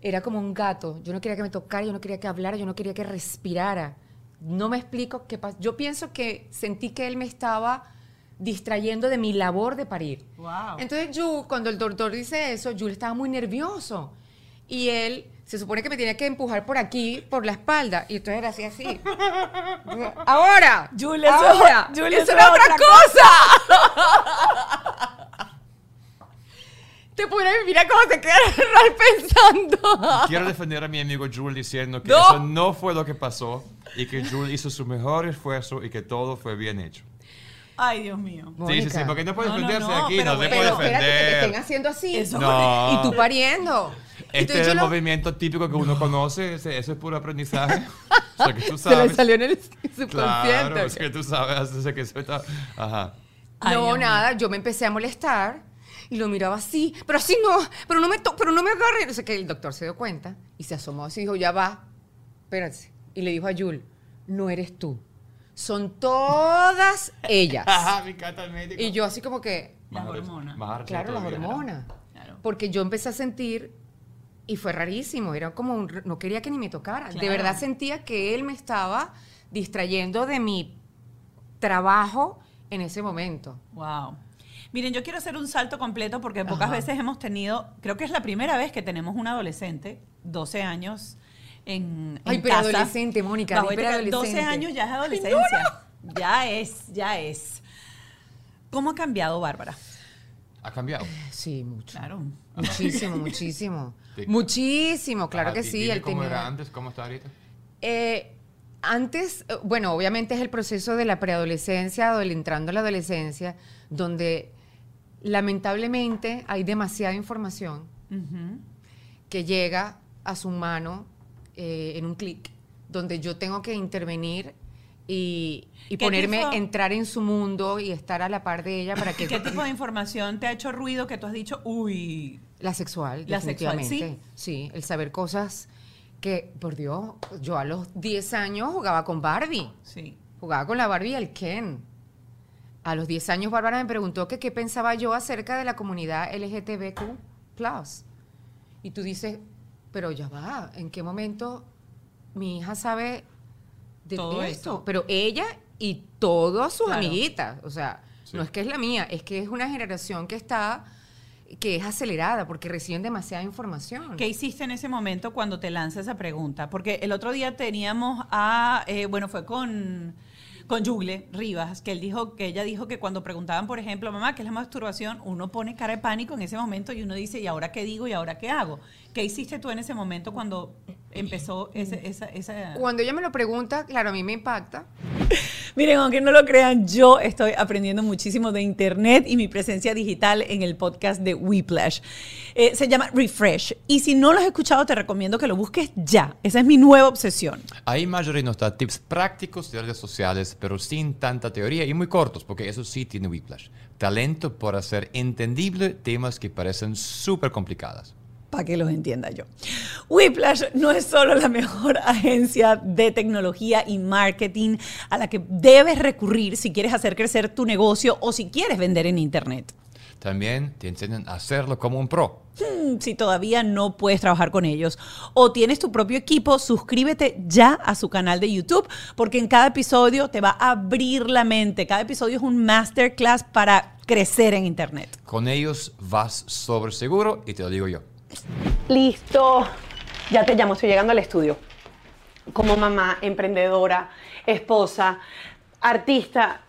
era como un gato. Yo no quería que me tocara, yo no quería que hablara, yo no quería que respirara. No me explico qué pasa. Yo pienso que sentí que él me estaba distrayendo de mi labor de parir. Wow. Entonces, yo, cuando el doctor dice eso, yo estaba muy nervioso. Y él se supone que me tenía que empujar por aquí, por la espalda. Y entonces era así, así. *laughs* ¡Ahora! Julia, eso- ¡Ahora! Julia, ¡Eso era otra otra cosa! *laughs* Te pone, mira cómo se queda pensando. *laughs* Quiero defender a mi amigo Jules diciendo que No. eso no fue lo que pasó y que Jules hizo su mejor esfuerzo y que todo fue bien hecho. Ay, Dios mío. Sí, sí, sí, porque no puede No, no, defenderse no, aquí, pero no se puede Pero espérate que te estén defender. haciendo así. Eso- No. Y tú pariendo. Este es el lo- movimiento típico que uno conoce, ese, ese es puro aprendizaje. *laughs* o sea, que tú Se le sabes. salió en el subconsciente. Claro, es que tú sabes, desde que eso está... Ajá. Ay, no, nada, yo me empecé a molestar y lo miraba así, pero así no, pero no me, to- pero no me agarre. No sé que el doctor se dio cuenta y se asomó así y dijo, ya va, espérate. Y le dijo a Yul, no eres tú, son todas ellas. Ajá, me encanta el médico. y yo así como que, Las Más hormonas. claro, las hormonas. Claro. Porque yo empecé a sentir, y fue rarísimo, era como, un- no quería que ni me tocara. De verdad sentía que él me estaba distrayendo de mi trabajo en ese momento. Wow. Miren, yo quiero hacer un salto completo porque pocas Ajá. veces hemos tenido, creo que es la primera vez que tenemos un adolescente, 12 años, en, en Ay, pero casa. adolescente, Mónica, Bajo pero 12 adolescente. años ya es adolescencia. Ya es, ya es. ¿Cómo ha cambiado Bárbara? Ha cambiado. Sí, mucho. Claro. Muchísimo, *laughs* muchísimo. Sí. Muchísimo, claro Ajá, que sí. él ¿Cómo tenía- era antes? ¿Cómo está ahorita? Eh, antes, eh, bueno, obviamente es el proceso de la preadolescencia o del entrando a la adolescencia, donde lamentablemente hay demasiada información que llega a su mano eh, en un clic, donde yo tengo que intervenir y, y ¿Qué ponerme, tipo- entrar en su mundo y estar a la par de ella para que... ¿Qué tipo de información te ha hecho ruido que tú has dicho, uy, La sexual, La sexual, definitivamente. Sí, el saber cosas que, por Dios, yo a los 10 años jugaba con Barbie. Sí. Jugaba con la Barbie y el Ken. A los 10 años Bárbara me preguntó que qué pensaba yo acerca de la comunidad LGTBQ+. Y tú dices, pero ya va, ¿en qué momento mi hija sabe de Todo esto? esto. Pero ella y todas sus Claro. amiguitas, o sea, Sí. no es que es la mía, es que es una generación que está, que es acelerada porque reciben demasiada información. ¿Qué hiciste en ese momento cuando te lanza esa pregunta? Porque el otro día teníamos a, eh, bueno, fue con, con Yugle Rivas, que él dijo, que ella dijo que cuando preguntaban, por ejemplo, mamá, ¿qué es la masturbación? Uno pone cara de pánico en ese momento y uno dice, ¿y ahora qué digo y ahora qué hago? ¿Qué hiciste tú en ese momento cuando empezó ese, esa, esa... Cuando ella me lo pregunta, claro, a mí me impacta. *laughs* Miren, aunque no lo crean, yo estoy aprendiendo muchísimo de Internet y mi presencia digital en el podcast de Whiplash. Eh, se llama Refresh. Y si no lo has escuchado, te recomiendo que lo busques ya. Esa es mi nueva obsesión. Ahí Marjorie nos da tips prácticos de redes sociales, pero sin tanta teoría y muy cortos, porque eso sí tiene Whiplash. Talento por hacer entendible temas que parecen súper complicadas. Para que los entienda yo. Whiplash no es solo la mejor *laughs* agencia de tecnología y marketing a la que debes recurrir si quieres hacer crecer tu negocio o si quieres vender en Internet. También te enseñan a hacerlo como un pro. Hmm, Si todavía no puedes trabajar con ellos o tienes tu propio equipo, suscríbete ya a su canal de YouTube porque en cada episodio te va a abrir la mente. Cada episodio es un masterclass para crecer en Internet. Con ellos vas sobre seguro y te lo digo yo. Listo, ya te llamo, estoy llegando al estudio. Como mamá, emprendedora, esposa, artista,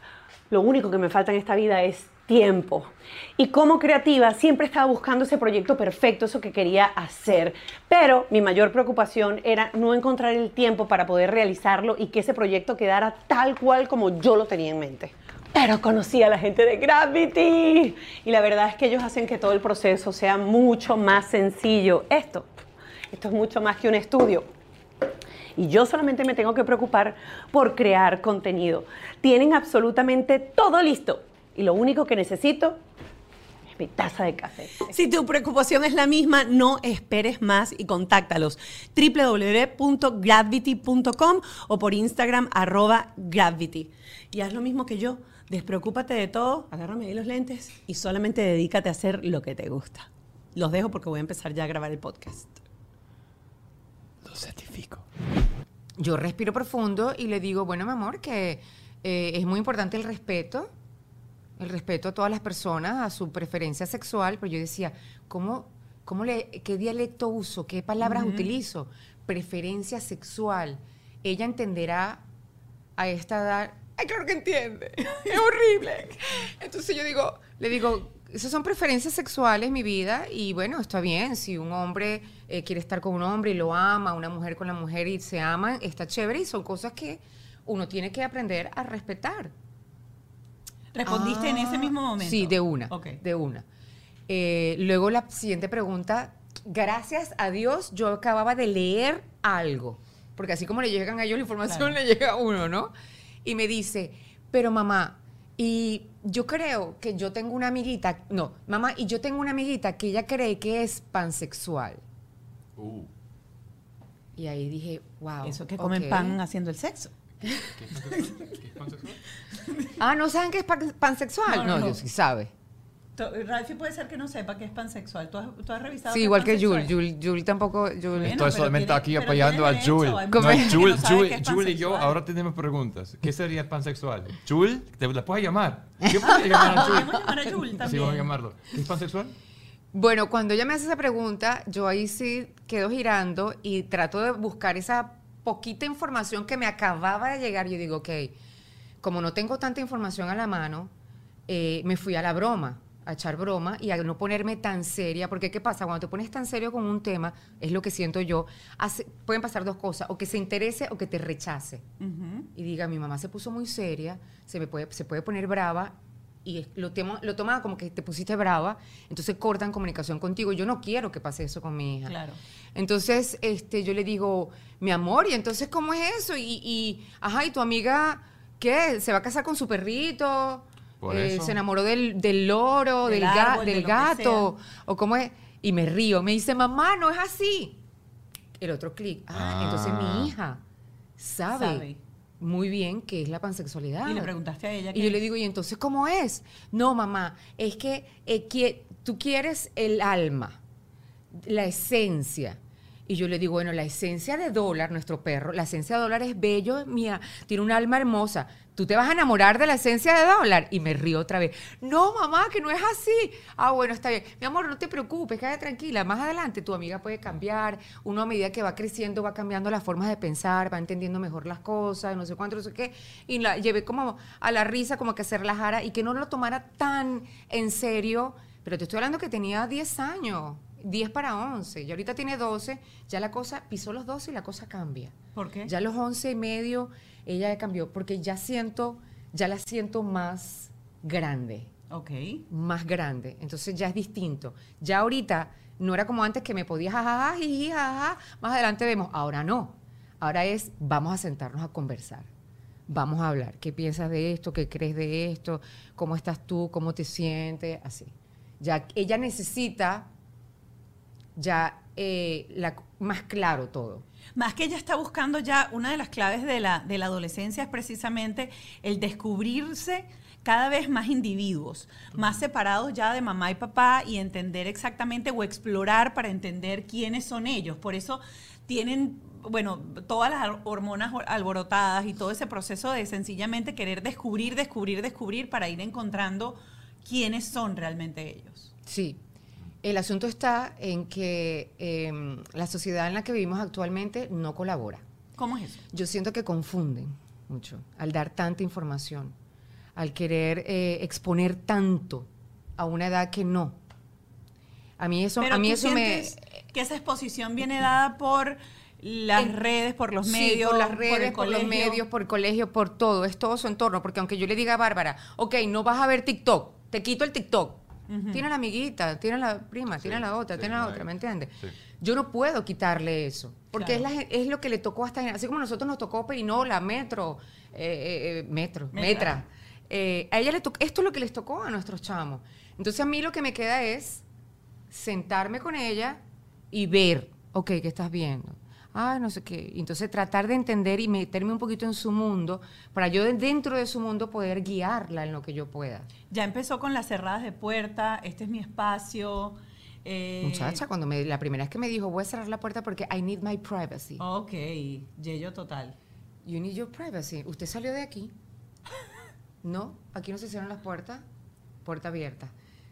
lo único que me falta en esta vida es tiempo. Y como creativa siempre estaba buscando ese proyecto perfecto, eso que quería hacer. Pero mi mayor preocupación era no encontrar el tiempo para poder realizarlo y que ese proyecto quedara tal cual como yo lo tenía en mente. Pero conocí a la gente de Gravity y la verdad es que ellos hacen que todo el proceso sea mucho más sencillo. Esto, esto es mucho más que un estudio. Y yo solamente me tengo que preocupar por crear contenido. Tienen absolutamente todo listo. Y lo único que necesito es mi taza de café. Si tu preocupación es la misma, no esperes más y contáctalos. www.gravity.com o por Instagram arroba gravity. Y haz lo mismo que yo. Despreocúpate de todo, agárrame ahí los lentes y solamente dedícate a hacer lo que te gusta. Los dejo porque voy a empezar ya a grabar el podcast. Lo certifico. Yo respiro profundo y le digo, bueno, mi amor, que eh, es muy importante el respeto, el respeto a todas las personas, a su preferencia sexual, pero yo decía, ¿cómo, cómo le, ¿qué dialecto uso? ¿Qué palabras utilizo? Preferencia sexual. Ella entenderá a esta edad. Ay, claro que entiende. *laughs* Es horrible. Entonces yo digo, le digo, esas son preferencias sexuales, mi vida, y bueno, está bien. Si un hombre eh, quiere estar con un hombre y lo ama, una mujer con la mujer y se aman, está chévere y son cosas que uno tiene que aprender a respetar. ¿Respondiste en ese mismo momento? Sí, de una. Ok. De una. Eh, luego la siguiente pregunta. Gracias a Dios, yo acababa de leer algo. Porque así como le llegan a ellos la información, Claro. le llega a uno, ¿no? Y me dice, pero mamá, y yo creo que yo tengo una amiguita, no, mamá, y yo tengo una amiguita que ella cree que es pansexual. Uh, Y ahí dije, wow. Eso que comen pan haciendo el sexo. ¿Qué es pansexual? ¿Qué es pansexual? Ah, ¿no saben qué es pan- pansexual? No, No, no, no. Dios sí sabe. To- Ralphie puede ser que no sepa que es pansexual. ¿Tú has, tú has revisado? Sí, igual que. Jules, Jules tampoco. Bueno, Estoy solamente tiene- aquí apoyando a Jul. No, Jul, Jul, Jul y yo ahora tenemos preguntas. ¿Qué sería pansexual? ¿Jul? ¿Te la puedes llamar? ¿Qué *laughs* puedes llamar a Jul? Podemos llamar a Jul Sí, también. vamos a llamarlo. ¿Qué es pansexual? Bueno, cuando ella me hace esa pregunta, yo ahí sí quedo girando y trato de buscar esa poquita información que me acababa de llegar. Yo digo, ok, como no tengo tanta información a la mano, eh, me fui a la broma, a echar broma y a no ponerme tan seria, porque ¿qué pasa? Cuando te pones tan serio con un tema, es lo que siento yo, hace- pueden pasar dos cosas, o que se interese o que te rechace. Y diga, mi mamá se puso muy seria, se, me puede, se puede poner brava y lo, temo- lo como que te pusiste brava, entonces cortan comunicación contigo. Yo no quiero que pase eso con mi hija. Claro. Entonces, este, yo le digo, mi amor, ¿y entonces cómo es eso? Y, y, ajá, ¿y tu amiga qué? ¿Se va a casar con su perrito? Por Eh, eso. ¿Se enamoró del, del loro, Del del, ga- árbol, de del que gato? ¿O cómo es? Y me río. Me dice, mamá, no es así. el otro clic. Ah, Ah. entonces mi hija sabe, Sabe. Muy bien qué es la pansexualidad. Y le preguntaste a ella Y yo le digo, ¿y entonces cómo es? No, mamá, es que eh, tú quieres el alma, la esencia. Y yo le digo, bueno, la esencia de dólar, nuestro perro, la esencia de dólar es bello, mía, tiene un alma hermosa. Tú te vas a enamorar de la esencia de dólar. Y me río otra vez. No, mamá, que no es así. Ah, bueno, está bien. Mi amor, no te preocupes, quédate tranquila. Más adelante tu amiga puede cambiar. Uno a medida que va creciendo va cambiando las formas de pensar, va entendiendo mejor las cosas, no sé cuánto, no sé qué. Y la llevé como a la risa, como que se relajara y que no lo tomara tan en serio. Pero te estoy hablando que tenía 10 años. 10 para 11, y ahorita tiene 12, ya la cosa pisó los 12 y la cosa cambia. ¿Por qué? Ya los 11 y medio ella cambió, porque ya siento, ya la siento más grande, Ok. más grande. Entonces ya es distinto. Ya ahorita no era como antes que me podía jajaja, jiji, jajaja, más adelante vemos. Ahora no. Ahora es, vamos a sentarnos a conversar. Vamos a hablar. ¿Qué piensas de esto? ¿Qué crees de esto? ¿Cómo estás tú? ¿Cómo te sientes? Así. Ya ella necesita ya eh, la- más claro todo. Más que ella está buscando ya, una de las claves de la, de la adolescencia es precisamente el descubrirse cada vez más individuos, más separados ya de mamá y papá y entender exactamente o explorar para entender quiénes son ellos. Por eso tienen, bueno, todas las hormonas alborotadas y todo ese proceso de sencillamente querer descubrir, descubrir, descubrir para ir encontrando quiénes son realmente ellos. Sí. El asunto está en que em, la sociedad en la que vivimos actualmente no colabora. ¿Cómo es eso? Yo siento que confunden mucho al dar tanta información, al querer eh, exponer tanto a una edad que no. A mí eso, Pero a mí eso me... que esa exposición viene dada por las En- redes, por los Sí, medios, por las redes, el por, los colegio. medios, por el colegio, por todo, es todo su entorno, porque aunque yo le diga a Bárbara, ok, no vas a ver TikTok, te quito el TikTok. Tiene la amiguita, tiene la prima, tiene la otra, sí, tiene la no otra, hay- ¿me entiendes? sí. Yo no puedo quitarle eso, porque Claro. es, la gen- es lo que le tocó hasta, así como a nosotros nos tocó Perinola, Metro, eh, eh, eh, Metro, Metra. Metra. Eh, a ella le tocó, esto es lo que les tocó a nuestros chamos. Entonces a mí lo que me queda es sentarme con ella y ver, ok, ¿qué estás viendo? Ah, no sé qué. Entonces tratar de entender y meterme un poquito en su mundo para yo de- dentro de su mundo poder guiarla en lo que yo pueda. Ya empezó con las cerradas de puerta, este es mi espacio. eh, Muchacha, cuando me, la primera vez que me dijo, voy a cerrar la puerta porque I need my privacy. Ok, Yello total. You need your privacy. ¿Usted salió de aquí? No, aquí no se cierran las puertas. Puerta abierta.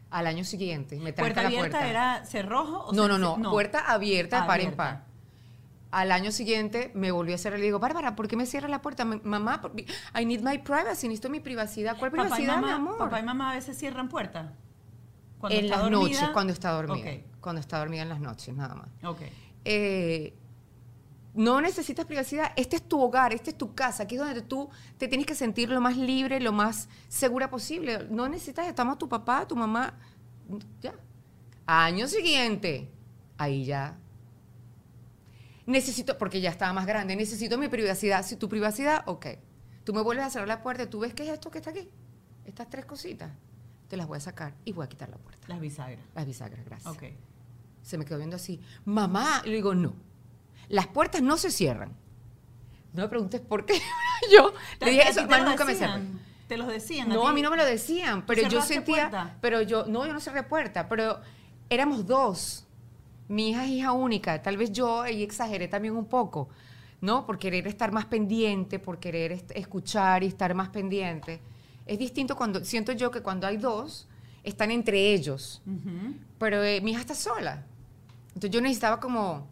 Al año siguiente me tranca ¿Puerta la abierta puerta. era cerrojo o No, cer- no, no, Puerta abierta de par en Abierta. par. Al año siguiente me volví a cerrar y le digo, Bárbara, ¿por qué me cierras la puerta? Mamá, I need my privacy, necesito mi privacidad. ¿Cuál Papá privacidad, mamá, mi amor? papá y mamá a veces cierran puerta. Cuando en está las dormida. noches, cuando está dormida. Cuando está dormida en las noches, nada más. Ok. Eh, no necesitas privacidad. Este es tu hogar, este es tu casa. Aquí es donde tú te tienes que sentir lo más libre, lo más segura posible. No necesitas, estamos tu papá, tu mamá. Ya. Año siguiente, ahí ya. Necesito, porque ya estaba más grande, necesito mi privacidad. Si tu privacidad, ok. Tú me vuelves a cerrar la puerta, tú ves qué es esto que está aquí. Estas tres cositas, te las voy a sacar y voy a quitar la puerta. Las bisagras. Las bisagras, gracias. Ok. Se me quedó viendo así. Mamá, le digo, no. Las puertas no se cierran. No me preguntes por qué. *laughs* yo le dije, ¿A eso más nunca me cerré. Te los decían. No, ti? a mí no me lo decían, pero yo sentía, puerta? pero yo, no, yo no cerré puerta, pero éramos dos. Mi hija es hija única, tal vez yo ahí exageré también un poco, ¿no? Por querer estar más pendiente, por querer escuchar y estar más pendiente. Es distinto cuando, siento yo que cuando hay dos, están entre ellos, pero eh, mi hija está sola. Entonces yo necesitaba como,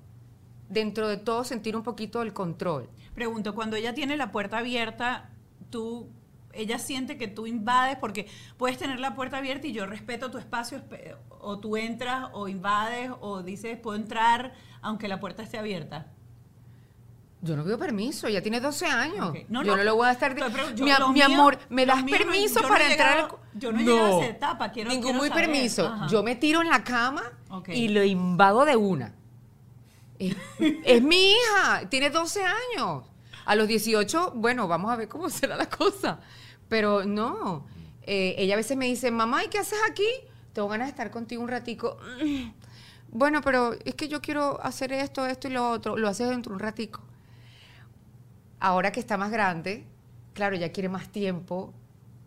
dentro de todo, sentir un poquito el control. Pregunto, cuando ella tiene la puerta abierta, tú, ella siente que tú invades, porque puedes tener la puerta abierta y yo respeto tu espacio, o tú entras, o invades, o dices, puedo entrar aunque la puerta esté abierta. Yo no pido permiso, ella tiene 12 años. No, yo no. no le voy a estar... Yo- mi, lo mi mío- amor, ¿me lo das mío permiso no para entrar? llegado- al- yo no he llegado a esa etapa, quiero- Ningún quiero muy saber. permiso. Ajá. Yo me tiro en la cama y lo invado de una. *laughs* Es, es mi hija, tiene 12 años. A los 18, bueno, vamos a ver cómo *laughs* será la cosa. Pero no. Eh, ella a veces me dice, mamá, ¿y qué haces aquí? Tengo ganas de estar contigo un ratico. Bueno, pero es que yo quiero hacer esto, esto y lo otro. Lo haces dentro de un ratico. Ahora que está más grande, claro, ya quiere más tiempo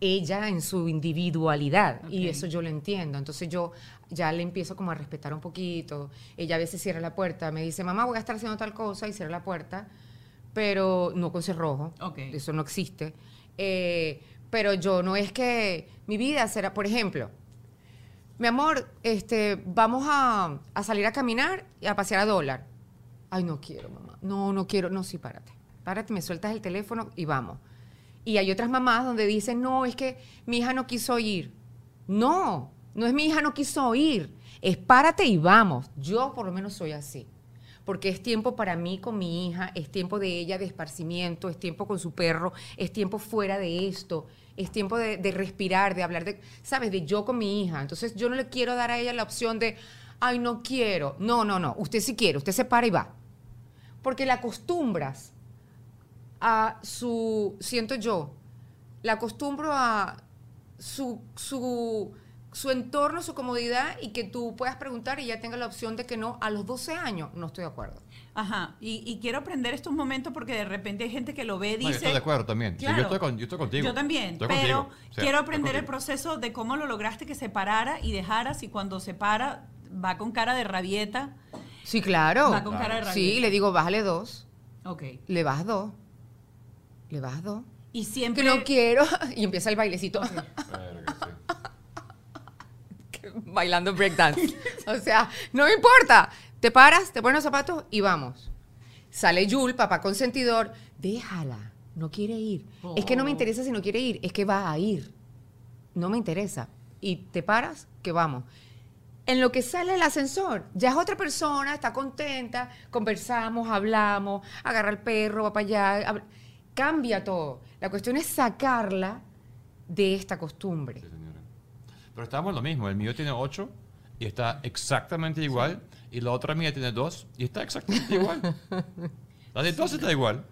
ella en su individualidad y eso yo lo entiendo. Entonces yo ya le empiezo como a respetar un poquito. Ella a veces cierra la puerta, me dice, mamá, voy a estar haciendo tal cosa y cierra la puerta, pero no con cerrojo. Ok. Eso no existe. Eh, pero yo no es que mi vida será, por ejemplo, mi amor, este, vamos a, a salir a caminar y a pasear a dólar. Ay, no quiero, mamá. No, no quiero. No, sí, párate. Párate, me sueltas el teléfono y vamos. Y hay otras mamás donde dicen, no, es que mi hija no quiso ir. No, no es mi hija no quiso ir. Es párate y vamos. Yo por lo menos soy así. Porque es tiempo para mí con mi hija, es tiempo de ella de esparcimiento, es tiempo con su perro, es tiempo fuera de esto, es tiempo de, respirar, de hablar de, ¿sabes? De yo con mi hija. Entonces yo no le quiero dar a ella la opción de, ay, no quiero. No, no, no. Usted sí quiere, usted se para y va. Porque la acostumbras a su, siento yo, la acostumbro a su, su, su entorno, su comodidad y que tú puedas preguntar y ya tenga la opción de que no. A los 12 años no estoy de acuerdo. Ajá, y, y quiero aprender estos momentos porque de repente hay gente que lo ve, No, dice... yo estoy de acuerdo también. Sí, Claro. yo, estoy con- yo estoy contigo. Yo también, Estoy pero contigo. O sea, quiero aprender el proceso de cómo lo lograste que se parara y dejaras y cuando se para va con cara de rabieta. Sí, claro. Va con cara de rabieta. Sí, le digo, bájale dos. Ok. Le vas dos. Le vas dos. Y Que siempre... no quiero. *laughs* Y empieza el bailecito. *laughs* Sí. Bailando breakdance. *laughs* o sea, no me importa. Te paras, te pones los zapatos y vamos. Sale Yul, papá consentidor. Déjala. No quiere ir. Es que no me Oh. interesa si no quiere ir. Es que va a ir. No me interesa. Y te paras, que vamos. En lo que sale el ascensor, ya es otra persona, está contenta, conversamos, hablamos, agarra el perro, va para allá, cambia todo. La cuestión es sacarla de esta costumbre. Sí. Pero estamos en lo mismo. El mío tiene 8 y está exactamente igual. Y la otra mía tiene 2 y está exactamente igual. *laughs* La de 2 está igual.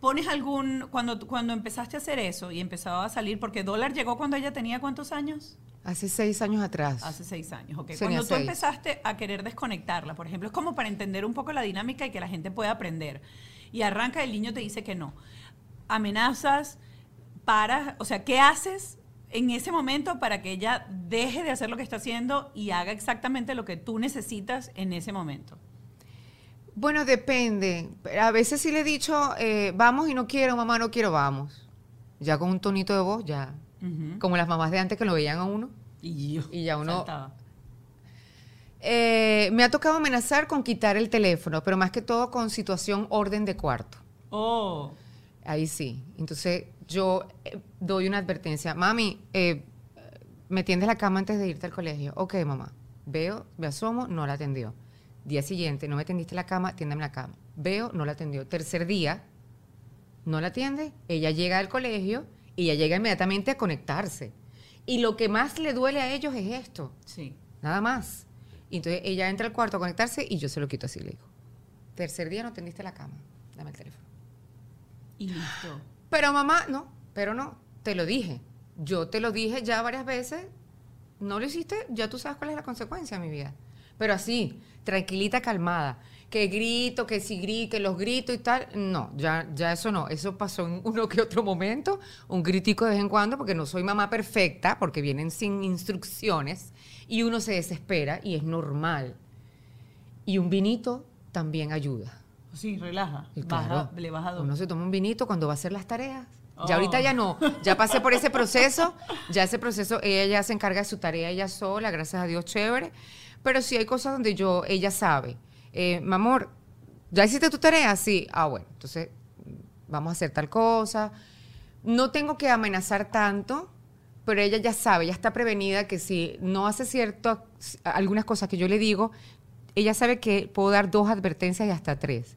¿Pones algún... Cuando, cuando empezaste a hacer eso y empezaba a salir, porque Dólar llegó cuando ella tenía cuántos años? Hace seis años atrás. Hace seis años, ok. Cuando tú seis. empezaste a querer desconectarla, por ejemplo, es como para entender un poco la dinámica y que la gente pueda aprender. Y arranca, el niño te dice que no. Amenazas, paras, o sea, ¿qué haces en ese momento para que ella deje de hacer lo que está haciendo y haga exactamente lo que tú necesitas en ese momento? Bueno, depende. A veces sí le he dicho, eh, vamos y no quiero, mamá, no quiero, vamos. Ya con un tonito de voz, ya. Como las mamás de antes que lo veían a uno. Y, yo Y ya uno-. Eh, me ha tocado amenazar con quitar el teléfono, pero más que todo con situación orden de cuarto. Oh, Ahí sí. Entonces yo eh, doy una advertencia. Mami, eh, me tiendes la cama antes de irte al colegio. Ok, mamá. Veo, me asomo, no la atendió. Día siguiente, no me tendiste la cama, tiéndeme la cama. Veo, no la atendió. Tercer día, no la atiende. Ella llega al colegio y ella llega inmediatamente a conectarse. Y lo que más le duele a ellos es esto. sí. Nada más. Y entonces ella entra al cuarto a conectarse y yo se lo quito así, le digo. Tercer día no tendiste la cama. Dame el teléfono. Y listo. Pero mamá, no, pero no, te lo dije. Yo te lo dije ya varias veces, no lo hiciste, ya tú sabes cuál es la consecuencia, mi vida. Pero así, tranquilita, calmada. Que grito, que si grito, que los grito y tal. No, ya, ya eso no. Eso pasó en *laughs* uno que otro momento, un gritico de vez en cuando, porque no soy mamá perfecta, porque vienen sin instrucciones y uno se desespera y es normal. Y un vinito también ayuda. Sí, relaja. Y Baja- claro, le baja dos. Uno se toma un vinito cuando va a hacer las tareas. Oh. Ya ahorita ya no. Ya pasé por ese proceso. *laughs* Ya ese proceso, ella ya se encarga de su tarea ella sola, gracias a Dios, chévere. Pero sí hay cosas donde yo, ella sabe. Eh, mi amor, ¿ya hiciste tu tarea? Sí. Ah, bueno. Entonces, vamos a hacer tal cosa. No tengo que amenazar tanto, pero ella ya sabe, ya está prevenida que si no hace cierto, algunas cosas que yo le digo, ella sabe que puedo dar dos advertencias y hasta tres.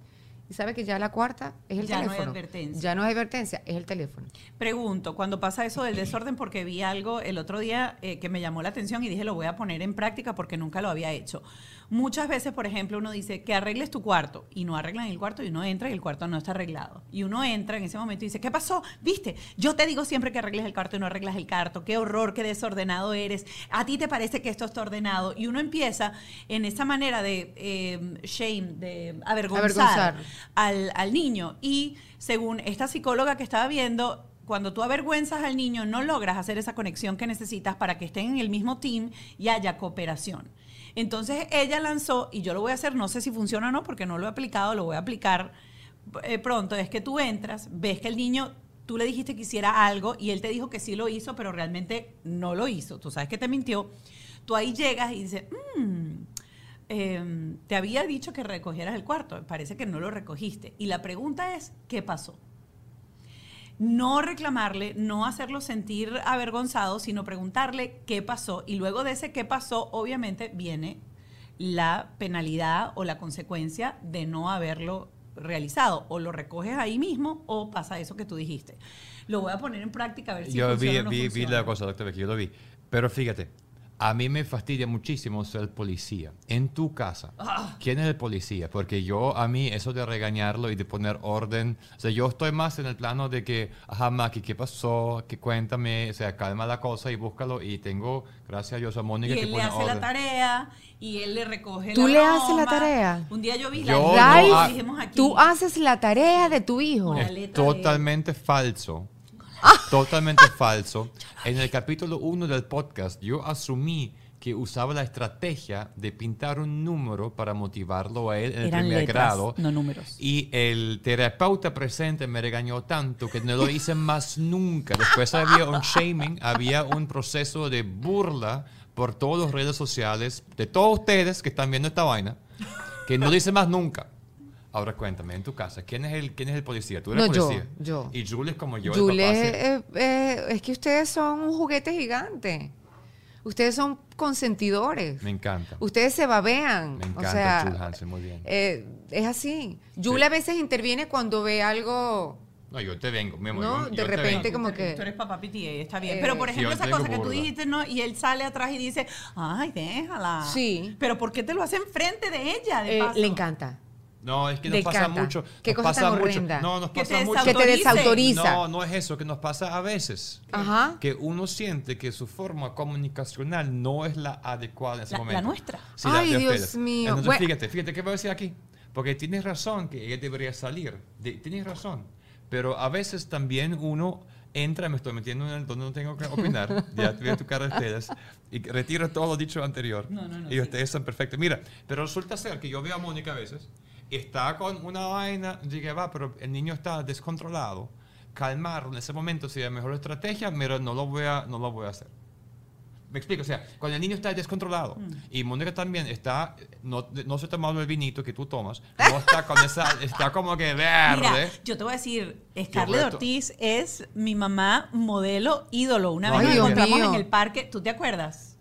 Y sabe que ya la cuarta es el Ya no hay teléfono. advertencia. Ya no hay advertencia, es el teléfono. Pregunto, cuando pasa eso del desorden, porque vi algo el otro día eh, que me llamó la atención y dije lo voy a poner en práctica porque nunca lo había hecho. Muchas veces, por ejemplo, uno dice que arregles tu cuarto y no arreglan el cuarto y uno entra y el cuarto no está arreglado. Y uno entra en ese momento y dice, ¿qué pasó? ¿Viste? Yo te digo siempre que arregles el cuarto y no arreglas el cuarto. Qué horror, qué desordenado eres. A ti te parece que esto está ordenado. Y uno empieza en esa manera de eh, shame, de avergonzar, Avergonzar. Al, al niño. Y según esta psicóloga que estaba viendo, cuando tú avergüenzas al niño, no logras hacer esa conexión que necesitas para que estén en el mismo team y haya cooperación. Entonces ella lanzó, y yo lo voy a hacer, no sé si funciona o no, porque no lo he aplicado, lo voy a aplicar eh, pronto, es que tú entras, ves que el niño, tú le dijiste que hiciera algo y él te dijo que sí lo hizo, pero realmente no lo hizo. Tú sabes que te mintió. Tú ahí llegas y dices, "Mm, eh, te había dicho que recogieras el cuarto, parece que no lo recogiste. Y la pregunta es, ¿qué pasó? No reclamarle, no hacerlo sentir avergonzado, sino preguntarle qué pasó. Y luego de ese qué pasó, obviamente viene la penalidad o la consecuencia de no haberlo realizado. O lo recoges ahí mismo o pasa eso que tú dijiste. Lo voy a poner en práctica a ver si yo vi, funciona o no vi, vi funciona. la cosa, doctor yo lo vi. Pero fíjate, a mí me fastidia muchísimo ser policía. En tu casa, Ah. ¿quién es el policía? Porque yo, a mí, eso de regañarlo y de poner orden, o sea, yo estoy más en el plano de que, ajá, Maki, ¿qué pasó? Que cuéntame, o sea, calma la cosa y búscalo. Y tengo, gracias a Dios, a Y Mónica que él le hace orden. la tarea y él le recoge ¿Tú la le haces la tarea? Un día yo vi Yo la no live, ha- dijimos aquí. Tú haces la tarea de tu hijo. Es totalmente falso. Totalmente falso. En el capítulo 1 del podcast, yo asumí que usaba la estrategia de pintar un número para motivarlo a él en el Eran primer letras, grado. no números. Y el terapeuta presente me regañó tanto que no lo hice más nunca. Después había un shaming, había un proceso de burla por todas las redes sociales de todos ustedes que están viendo esta vaina, que no lo hice más nunca. Ahora cuéntame, en tu casa, ¿quién es el, quién es el policía? ¿Tú eres No, yo, policía? yo. Y Jules es como yo, el Jules, eh, eh, es que ustedes son un juguete gigante. Ustedes son consentidores. Me encanta. Ustedes se babean. Me o encanta sea, Jules Hansen, muy bien. eh, es así. Jules a veces interviene cuando ve algo. No, yo te vengo, mi amor, No, yo- de yo te repente como que- Tú eres papá PTA, está bien. Eh, Pero, por Sí, ejemplo, yo esa cosa que tú dijiste, ¿no? Y él sale atrás y dice, ay, déjala. Sí. Pero ¿por qué te lo hace enfrente de ella? De eh, paso? le encanta. No, es que nos pasa mucho. Qué nos cosa pasa tan mucho. No, nos Que pasa mucho. Que te desautoriza. No, no es eso, que nos pasa a veces. Ajá. Que uno siente que su forma comunicacional no es la adecuada en ese La- la momento. nuestra. Sí, la Ay, de Dios ustedes. mío. Entonces, Bueno. fíjate, fíjate, ¿qué voy a decir aquí? Porque tienes razón que ella debería salir. De- tienes razón. Pero a veces también uno entra, me estoy metiendo en el donde no tengo que opinar, *laughs* ya tu cara de ustedes, y retiro todo lo dicho anterior. No, no, no, y sí. ustedes son perfectos. Mira, pero resulta ser que yo veo a Mónica a veces, está con una vaina, dije, va, pero el niño está descontrolado. Calmarlo en ese momento sería la mejor estrategia, pero no lo voy a, no lo voy a hacer. Me explico, o sea, cuando el niño está descontrolado Mm. y Mónica también está, no, no se ha tomado el vinito que tú tomas, no está con esa, *laughs* está como que verde. Mira, yo te voy a decir, Scarlett. Ortiz es mi mamá modelo ídolo. Una vez nos encontramos mío. en el parque, ¿tú te acuerdas?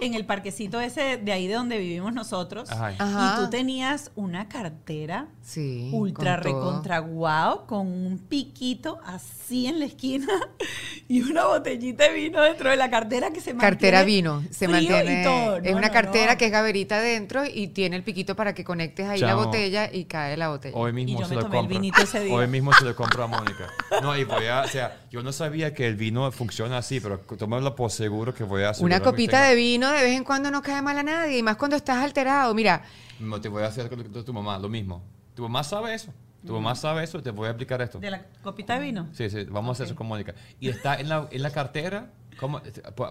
En el parquecito ese de ahí de donde vivimos nosotros. Ajá. Ajá. Y tú tenías una cartera Sí. ultra recontra guau, con un piquito así en la esquina *laughs* y una botellita de vino dentro de la cartera que se mantiene Cartera vino, se frío y mantiene. todo. es No, una no, cartera no. que es gaverita adentro y tiene el piquito para que conectes ahí la Chamo. botella y cae la botella. Hoy mismo Y yo se me lo tomé el compro. vinito ese día. Hoy mismo se lo compro a Mónica. No, y voy a, o sea, yo no sabía que el vino funciona así, pero tómalo por seguro que voy a. Una copita de vino de vez en cuando no cae mal a nadie, y más cuando estás alterado. Mira, No te voy a hacer con tu mamá, lo mismo. Tu mamá sabe eso. Tu mamá sabe eso, te voy a explicar esto. De la copita de vino. Sí, sí, vamos a hacer eso con Mónica. Y está en la, en la cartera, ¿cómo?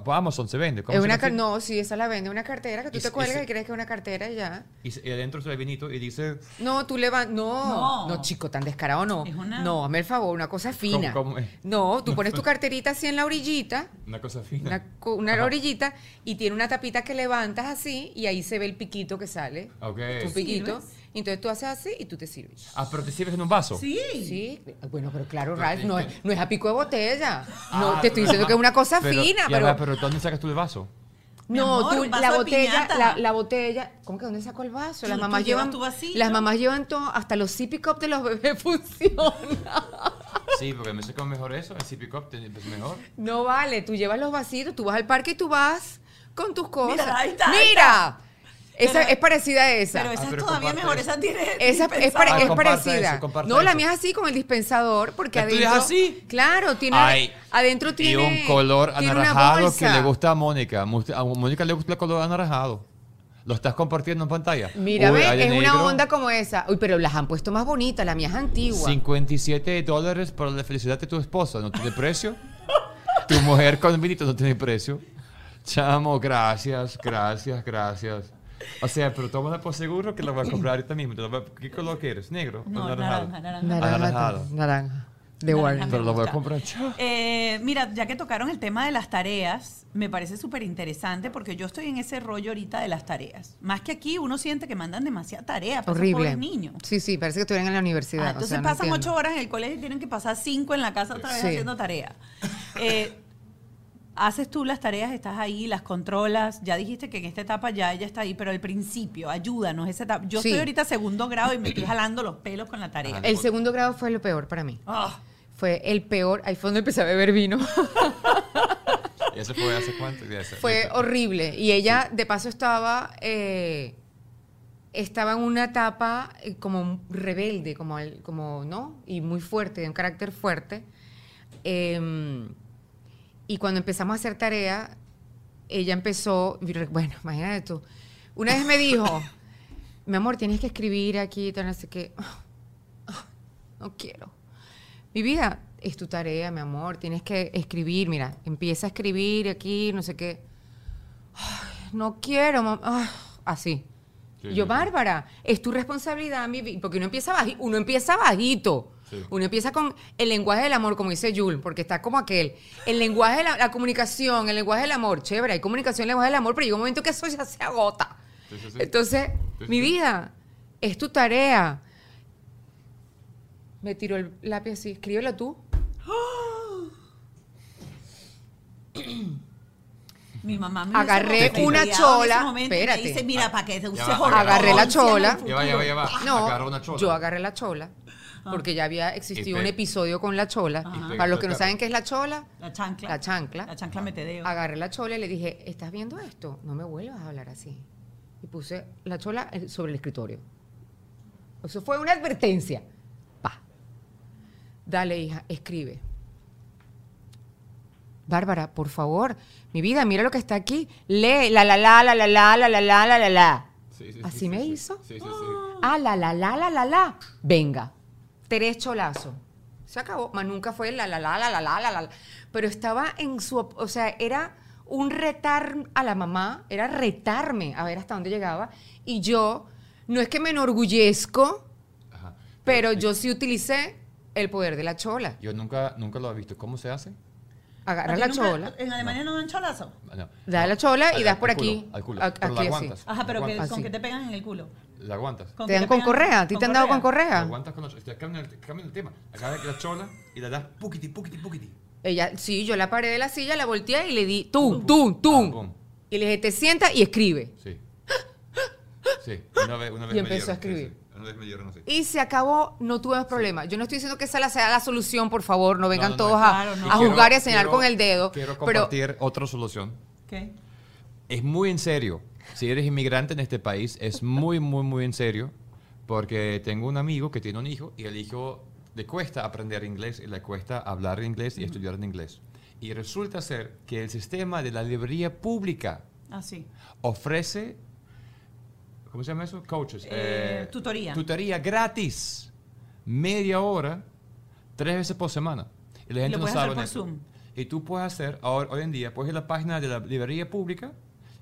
Amazon se vende. ¿cómo es se una no, sí, esa la vende, una cartera que tú Y te cuelgas ese- y crees que es una cartera y ya. Y, se- y adentro está el vinito y dice, No, tú le vas, no, No. no, chico, tan descarado no. Es una- No, hazme el favor, una cosa fina. cómo es? No, tú *laughs* pones tu carterita así en la orillita, una cosa fina. una, una orillita, y tiene una tapita que levantas así y ahí se ve el piquito que sale. Ok. Tu piquito. ¿Sirves? Entonces tú haces así y tú te sirves. Ah, pero te sirves en un vaso. Sí. Sí, bueno, pero claro, Pero Ralph, no que- es, no es a pico de botella. Ah, No, te estoy diciendo que es una cosa Pero, fina, ya pero, va, pero ¿dónde sacas tú el vaso? Mi No, amor, tú, un vaso la de botella, piñata. la, la botella, ¿cómo que dónde sacó el vaso? Las Tú- mamás llevas llevan, tu vasito. las mamás llevan todo, hasta los sippy cup de los bebés *laughs* funcionan. Sí, porque me sé cómo mejor eso, el CP Cup es mejor. No vale, tú llevas los vasitos, tú vas al parque y tú vas con tus cosas. Mira, ahí está, ahí Mira, esa Pero- es parecida a esa. Pero esa Ah, es todavía mejor, eso. esa tiene. Esa es, Ah, parecida. no, la mía es así con el dispensador porque ¿La tuya es adentro. así? Claro, tiene Ay, adentro y tiene un color anaranjado que le gusta a Mónica. A Mónica le gusta el color anaranjado. ¿Lo estás compartiendo en pantalla? Mira, Uy, es una negro. onda como esa. Uy, pero las han puesto más bonitas, la mía es antigua. 57 dólares por la felicidad de tu esposa. ¿No tiene precio? *laughs* tu mujer con vinito no tiene precio. Chamo, gracias, gracias, gracias. O sea, pero tómala por seguro que la voy a comprar ahorita mismo. ¿Qué color quieres? ¿Negro? o No, anaranjado? naranja, naranja. Naranja, naranja. De Naranja Warner. Pero la voy a comprar. Eh, mira, ya que tocaron el tema de las tareas, me parece súper interesante porque yo estoy en ese rollo ahorita de las tareas. Más que aquí, uno siente que mandan demasiada tarea para Horrible. pobres niños. Sí, sí, parece que estuvieran en la universidad. Ah, o entonces sea, pasan ocho horas en el colegio y tienen que pasar cinco en la casa otra vez Sí. haciendo tarea. Eh, haces tú las tareas, estás ahí, las controlas. Ya dijiste que en esta etapa ya ella está ahí, pero al principio, ayúdanos. Esa etapa. Yo Sí. estoy ahorita segundo grado y me estoy jalando los pelos con la tarea. El segundo grado fue lo peor para mí. Ah, Fue el peor. Ahí fue donde empecé a beber vino. *laughs* ¿Y eso fue hace cuánto? Ya sé. fue horrible. Y ella, de paso, estaba. eh, estaba en una etapa eh, como rebelde, como, el- como, ¿no? Y muy fuerte, de un carácter fuerte. Em, y cuando empezamos a hacer tarea, ella empezó, bueno, imagínate tú, una vez me dijo, mi amor, tienes que escribir aquí, tal, no sé qué. No quiero. Mi vida es tu tarea, mi amor, tienes que escribir, mira, empieza a escribir aquí, no sé qué. No quiero, ay, así. Sí, yo, sí, sí. Bárbara, es tu responsabilidad, mi vida, porque uno empieza, uno empieza bajito. Sí. Uno empieza con el lenguaje del amor, como dice Jules, porque está como aquel. El lenguaje de la, la comunicación, el lenguaje del amor, chévere, hay comunicación, lenguaje del amor, pero llega un momento que eso ya se agota. Sí, sí, sí. Entonces, Sí, mi sí. vida, es tu tarea. Me tiró el lápiz así, escríbelo tú. mi mamá me Agarré una peleado en ese chola, momento y me espérate. dice, mira, para que va. hormonas Agarré la el chola. futuro". Ya va, ya va, ya va. No, una chola. yo agarré la chola, porque ya había existido un episodio con la chola. Para los que no saben qué es la chola, La chancla. La chancla. La chancla metedeo. agarré la chola y le dije, ¿estás viendo esto? No me vuelvas a hablar así. Y puse la chola eh, sobre el escritorio. Eso fue una advertencia. Pa. Dale, hija, escribe. Bárbara, por favor, mi vida, mira lo que está aquí. Lee, la la la la la la la la la la la la. Sí, sí, sí, ¿Así sí, me sí. hizo? Sí, sí, sí. Ah, la la la la la la. Venga tres cholazos. Se acabó. Más nunca fue la, la, la, la, la, la, la, la. Pero estaba en su... O sea, era un retar a la mamá, era retarme a ver hasta dónde llegaba. Y yo, no es que me enorgullezco, Ajá. pero yo sí utilicé el poder de la chola. Yo nunca, nunca lo he visto. ¿Cómo se hace? Agarras la nunca, chola. ¿En Alemania no, dan cholazo? Da la chola y das por aquí. Al culo. A, aquí, Ajá, pero ¿con qué te pegan en el culo? La aguantas. ¿Con ¿Te dan con correa? ¿A ti te han dado con La correa? aguantas con la chola. Cambia el, cambia el tema. Agarra la chola y la das puquiti, puquiti, puquiti. Ella, sí, yo la paré de la silla, la volteé y le di tum, tum, Ah, tum. boom. Y le dije, te sienta y escribe. Sí. *gasps* Sí. Una vez, una vez Y me empezó a dieron, sí, escribir. sí. Una vez me dieron así. Y se acabó, no tuvimos problema. Yo no estoy diciendo que esa la- sea la solución, por favor, no vengan No, no, no. todos a, Claro, no. a juzgar y a señalar quiero- con el dedo. Quiero pero compartir otra solución. ¿Qué? Es muy en serio. Si eres inmigrante en este país, es muy, muy, muy en serio. Porque tengo un amigo que tiene un hijo y el hijo le cuesta aprender inglés y le cuesta hablar inglés y estudiar en inglés. Y resulta ser que el sistema de la librería pública Ah, sí. ofrece, ¿cómo se llama eso? Coaches. Eh, tutoría. Tutoría gratis. Media hora, tres veces por semana. Y la Y gente lo no puedes sabe hacer por. Zoom. Y tú puedes hacer, ahora, hoy en día, puedes ir a la página de la librería pública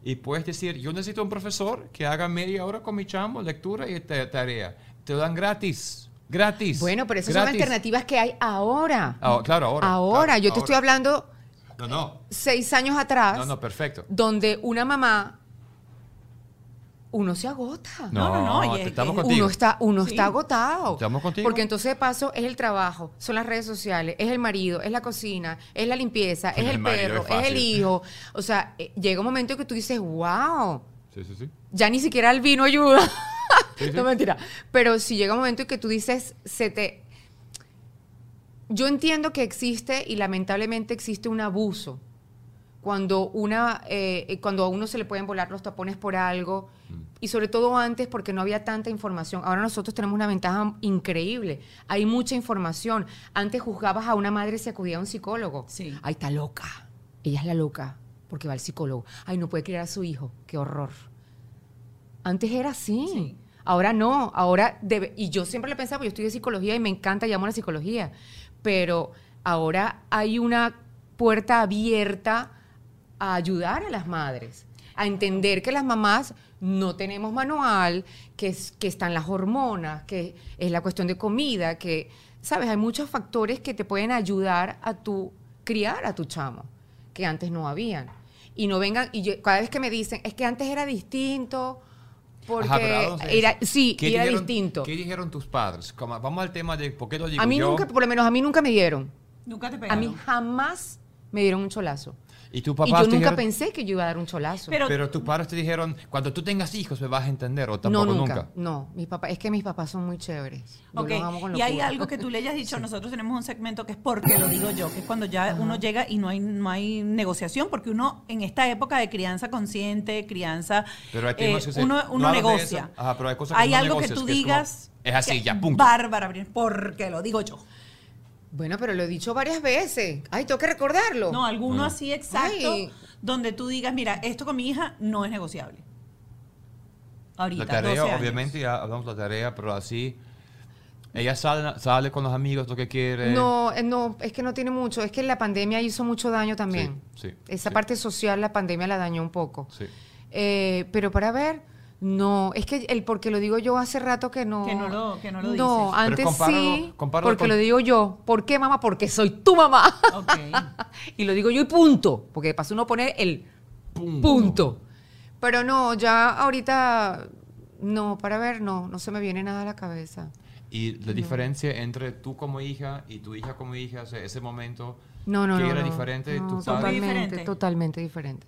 y puedes decir, yo necesito un profesor que haga media hora con mi chamo, lectura y ta- tarea. Te lo dan gratis. Gratis. bueno, pero esas son gratis. alternativas que hay ahora. Ah, claro, ahora. Ahora, claro, yo te estoy hablando No, no. seis años atrás, No, no, perfecto. donde una mamá uno se agota. No, no, no, y te es- estamos es- contigo. Uno está, uno Sí. está agotado. ¿Estamos contigo? Porque entonces de paso es el trabajo, son las redes sociales, es el marido, es la cocina, es la limpieza, es El perro, es es, el hijo. O sea, eh, llega un momento que tú dices, wow, Sí, sí, sí. ya ni siquiera el vino ayuda. Sí, sí. *laughs* no mentira. Pero si llega un momento en que tú dices, se te. Yo entiendo que existe y lamentablemente existe un abuso. Cuando, una, eh, eh, cuando a uno se le pueden volar los tapones por algo, y sobre todo antes porque no había tanta información. Ahora nosotros tenemos una ventaja increíble. Hay mucha información. Antes juzgabas a una madre si acudía a un psicólogo. Sí. Ay, está loca. Ella es la loca porque va al psicólogo. Ay, no puede criar a su hijo. Qué horror. Antes era así. Sí. Ahora no. Ahora debe. Y yo siempre le pensaba, yo estudié psicología y me encanta, llamo la psicología. Pero ahora hay una puerta abierta a ayudar a las madres, a entender que las mamás no tenemos manual, que, es, que están las hormonas, que es la cuestión de comida, que, ¿sabes? Hay muchos factores que te pueden ayudar a tu criar a tu chamo, que antes no habían. Y no vengan, y yo- cada vez que me dicen, es que antes era distinto, porque Ajá, era, sí, ¿Qué y era dijeron- distinto. ¿Qué dijeron tus padres? Como- vamos al tema de por qué lo digo A mí yo. nunca, por lo menos a mí nunca me dieron. Nunca te A pegaron. mí jamás me dieron un cholazo. Y yo nunca dijeron- pensé que yo iba a dar un cholazo. Pero- Pero, tus padres te dijeron, cuando tú tengas hijos me vas a entender, o no, tampoco nunca, nunca. No, mis papás, es que mis papás son muy chéveres. Yo Ok, los amo con y hay algo que tú le hayas dicho, *laughs* nosotros tenemos un segmento que es porque lo digo yo, que es cuando ya uno llega y no hay, no hay negociación, porque uno en esta época de crianza consciente, crianza, Pero hay eh, que uno, no uno de negocia. Ajá, pero hay cosas que hay no algo que tú que es como, digas, es así, ya, punto. Bárbara, porque lo digo yo. Bueno, pero lo he dicho varias veces. Ay, tengo que recordarlo. No, alguno Ah. así exacto, Ay. donde tú digas, mira, esto con mi hija no es negociable. Ahorita, La tarea, 12 años. obviamente, ya hablamos de la tarea, pero así. Ella sale, sale con los amigos, lo que quiere. No, eh, no, es que no tiene mucho. Es que la pandemia hizo mucho daño también. Sí, sí, Esa sí. parte social, la pandemia la dañó un poco. Sí. Eh, pero para ver, no, es que el porque lo digo yo hace rato que no. Que no lo- que no lo No, dices. antes Pero compáralo- sí, compáralo porque con- lo digo yo. ¿Por qué, mamá? Porque soy tu mamá. Ok. *laughs* y lo digo yo y punto. Porque de paso uno pone el Punto. punto. Pero no, ya ahorita, no, para ver, no, no se me viene nada a la cabeza. Y la diferencia entre tú como hija y tu hija como hija, o sea, ese momento, No, no, ¿qué no. era no. diferente de No, tus padres? Totalmente. Totalmente, totalmente diferente.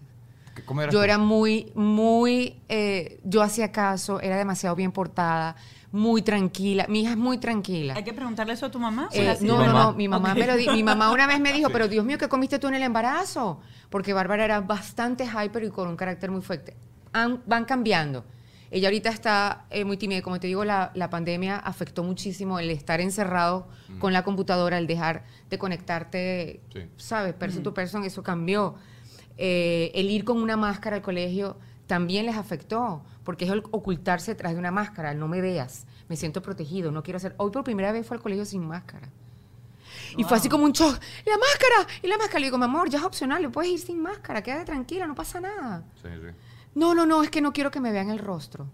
¿Cómo eras Yo tú? era muy, muy, eh, yo hacía caso, era demasiado bien portada, muy tranquila. Mi hija es muy tranquila. Hay que preguntarle eso a tu mamá. Eh, ¿O así no, de no, mamá? no, mi mamá Ok. me lo di- mi mamá una vez me dijo, Sí. pero Dios mío, ¿qué comiste tú en el embarazo? Porque Bárbara era bastante hyper y con un carácter muy fuerte. Han- van cambiando. Ella ahorita está eh, muy tímida. Como te digo, la, la pandemia afectó muchísimo el estar encerrado con la computadora, el dejar de conectarte, Sí. ¿sabes? Person to person, eso cambió. Eh, el ir con una máscara al colegio también les afectó, porque es el ocultarse detrás de una máscara, no me veas, me siento protegido, no quiero hacer... Hoy por primera vez fue al colegio sin máscara. Y fue así como un shock, la máscara, y la máscara, le digo, mi amor, ya es opcional, le puedes ir sin máscara, quédate tranquila, no pasa nada. Sí, sí. No, no, no, es que no quiero que me vean el rostro.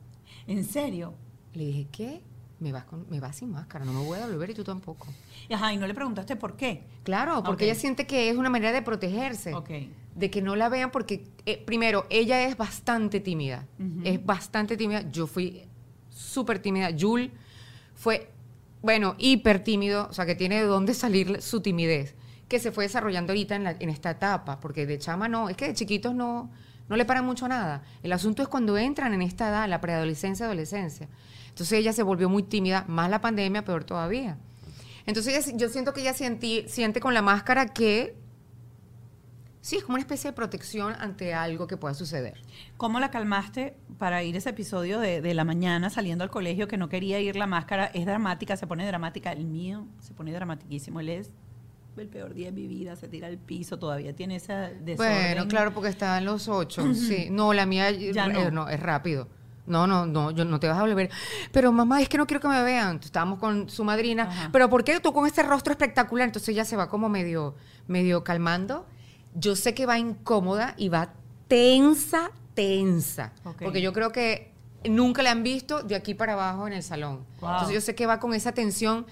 ¿En serio? Le dije, ¿qué? Me vas, con, me vas sin máscara, no me voy a devolver y tú tampoco. Ajá, y no le preguntaste por qué. Claro, porque Ok. ella siente que es una manera de protegerse. Ok. De que no la vean porque, eh, primero, ella es bastante tímida. Es bastante tímida. Yo fui súper tímida. Yul fue, bueno, hiper tímido, o sea, que tiene de dónde salir su timidez, que se fue desarrollando ahorita en, la- en esta etapa, porque de chama no, es que de chiquitos no, no le paran mucho a nada. El asunto es cuando entran en esta edad, la preadolescencia, adolescencia. Entonces ella se volvió muy tímida, más la pandemia, peor todavía. Entonces ella- yo siento que ella sienti- siente con la máscara que sí, es como una especie de protección ante algo que pueda suceder. ¿Cómo la calmaste para ir ese episodio de, de la mañana saliendo al colegio que no quería ir la máscara? Es dramática, se pone dramática. El mío se pone dramatiquísimo. Él es el peor día de mi vida, se tira al piso, todavía tiene esa desorden. Bueno, claro, porque está en los ocho. sí. No, la mía Ya eh, no. es rápido. No, no, no, yo no te vas a volver. Pero mamá, es que no quiero que me vean. Estábamos con su madrina. Ajá. Pero ¿por qué tú con este rostro espectacular? Entonces ella se va como medio, medio calmando. Yo sé que va incómoda y va tensa, tensa. Porque yo creo que nunca la han visto de aquí para abajo en el salón. Wow. Entonces yo sé que va con esa tensión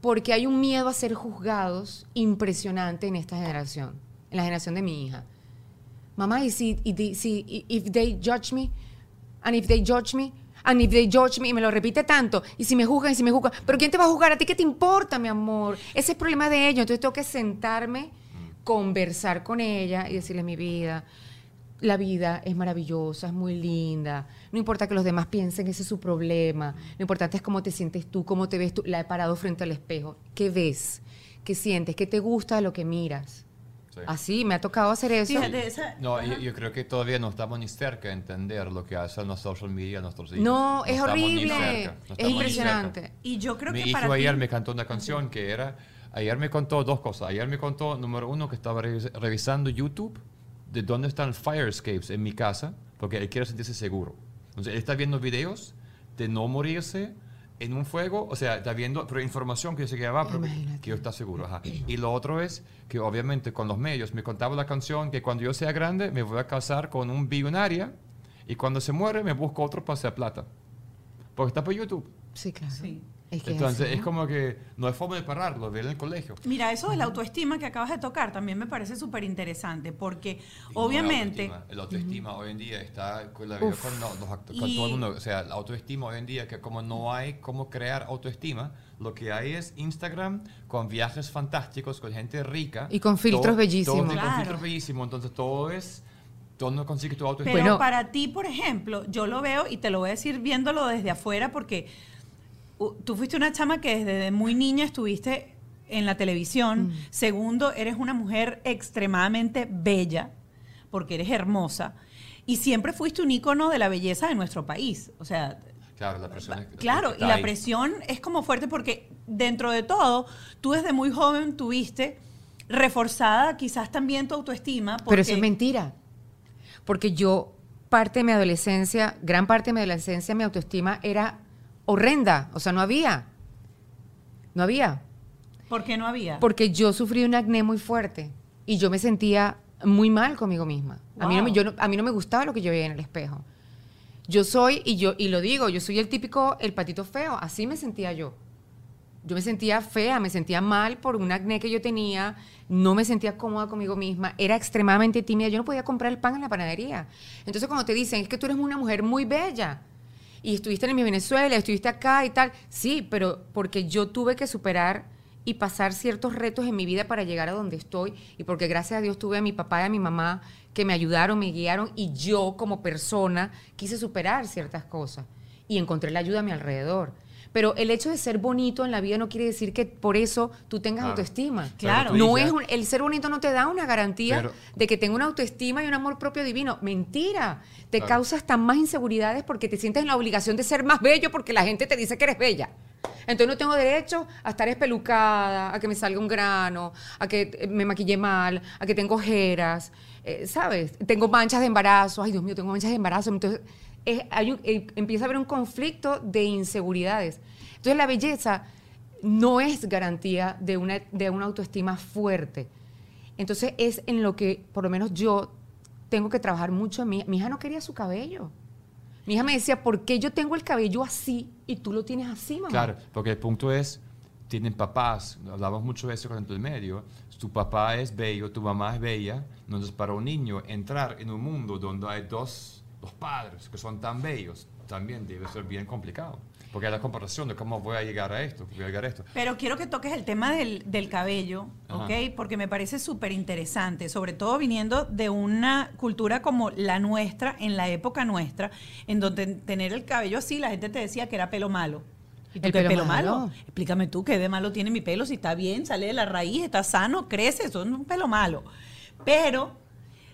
porque hay un miedo a ser juzgados impresionante en esta generación, en la generación de mi hija. Mamá, y si, y si y- if they judge me, And if they judge me, and if they judge me, y me lo repite tanto, y si me juzgan, y si me juzgan, pero ¿quién te va a juzgar? ¿A ti qué te importa, mi amor? Ese es el problema de ellos. Entonces tengo que sentarme, conversar con ella y decirle mi vida. La vida es maravillosa, es muy linda. No importa que los demás piensen, ese es su problema. Lo importante es cómo te sientes tú, cómo te ves tú. La he parado frente al espejo. ¿Qué ves? ¿Qué sientes? ¿Qué te gusta de lo que miras? Sí. Así, me ha tocado hacer eso. Fíjate, esa- No, yo, yo creo que todavía no estamos ni cerca de entender lo que hacen los social media nuestros hijos. No, es estamos ni horrible. cerca, no es impresionante. y yo creo Mi que hijo para ayer ti- me cantó una canción que era, ayer me contó dos cosas. Ayer me contó, número uno, que estaba revis- revisando YouTube de dónde están fire escapes en mi casa, porque él quiere sentirse seguro. Entonces, él está viendo videos de no morirse en un fuego, o sea, está viendo pero información que dice que ya va, pero que, que yo está seguro. ajá. Y lo otro es que obviamente con los medios me contaba la canción que cuando yo sea grande me voy a casar con un billonaria y cuando se muere me busco otro para hacer plata. Porque está por YouTube. Sí, claro. Sí. Es que es Entonces así, es ¿no? como que no hay forma de pararlo, ver en el colegio. Mira, eso de la autoestima que acabas de tocar también me parece súper interesante porque Y no obviamente... La autoestima, la autoestima hoy en día está con, la, con los, los acto- con Y- todo el mundo. O sea, la autoestima hoy en día, que como no hay cómo crear autoestima, lo que hay es Instagram con viajes fantásticos, con gente rica. Y con filtros todo- bellísimos. todo- Claro. Con filtros bellísimos. Entonces todo es. ¿Dónde consigues tu autoestima? Pero Bueno. para ti, por ejemplo, yo lo veo y te lo voy a decir viéndolo desde afuera porque uh, tú fuiste una chama que desde muy niña estuviste en la televisión. Segundo, eres una mujer extremadamente bella porque eres hermosa y siempre fuiste un ícono de la belleza de nuestro país. O sea, Claro, la presión es- Claro, y la ahí. presión es como fuerte porque dentro de todo, tú desde muy joven tuviste reforzada quizás también tu autoestima. Pero eso es mentira. Porque yo, parte de mi adolescencia, gran parte de mi adolescencia, mi autoestima era horrenda. O sea, no había. No había. ¿Por qué no había? Porque yo sufrí un acné muy fuerte y yo me sentía muy mal conmigo misma. A, mí no me, yo no- a mí no me gustaba lo que yo veía en el espejo. Yo soy, y yo y lo digo, yo soy el típico, el patito feo. Así me sentía yo. Yo me sentía fea, me sentía mal por un acné que yo tenía, no me sentía cómoda conmigo misma, era extremadamente tímida, yo no podía comprar el pan en la panadería. Entonces cuando te dicen, es que tú eres una mujer muy bella, y estuviste en mi Venezuela, estuviste acá y tal, sí, pero porque yo tuve que superar y pasar ciertos retos en mi vida para llegar a donde estoy, y porque gracias a Dios tuve a mi papá y a mi mamá que me ayudaron, me guiaron, y yo como persona quise superar ciertas cosas, y encontré la ayuda a mi alrededor. Pero el hecho de ser bonito en la vida no quiere decir que por eso tú tengas Claro. autoestima. Claro. No dices- es un- el ser bonito no te da una garantía Pero- de que tenga una autoestima y un amor propio divino. Mentira. Te Claro. causa hasta más inseguridades porque te sientes en la obligación de ser más bello porque la gente te dice que eres bella. Entonces no tengo derecho a estar espelucada, a que me salga un grano, a que eh, me maquille mal, a que tengo ojeras, eh, ¿sabes? Tengo manchas de embarazo. Ay, Dios mío, tengo manchas de embarazo. Entonces es- eh, empieza a haber un conflicto de inseguridades. Entonces la belleza no es garantía de una, de una autoestima fuerte. Entonces es en lo que, por lo menos yo, tengo que trabajar mucho. Mi hija no quería su cabello. Mi hija me decía, ¿por qué yo tengo el cabello así y tú lo tienes así, mamá? Claro, porque el punto es, tienen papás, hablamos mucho de eso con el medio, tu papá es bello, tu mamá es bella, entonces para un niño entrar en un mundo donde hay dos, dos padres que son tan bellos, también debe ser bien complicado. Porque hay la comparación de cómo voy a llegar a esto, voy a llegar a esto. Pero quiero que toques el tema del, del cabello, Ajá. ¿ok? Porque me parece súper interesante, sobre todo viniendo de una cultura como la nuestra, en la época nuestra, en donde tener el cabello así, la gente te decía que era pelo malo. ¿Y tú ¿El qué pelo pelo malo? malo? Explícame tú qué de malo tiene mi pelo, si está bien, sale de la raíz, está sano, crece, eso es un pelo malo. Pero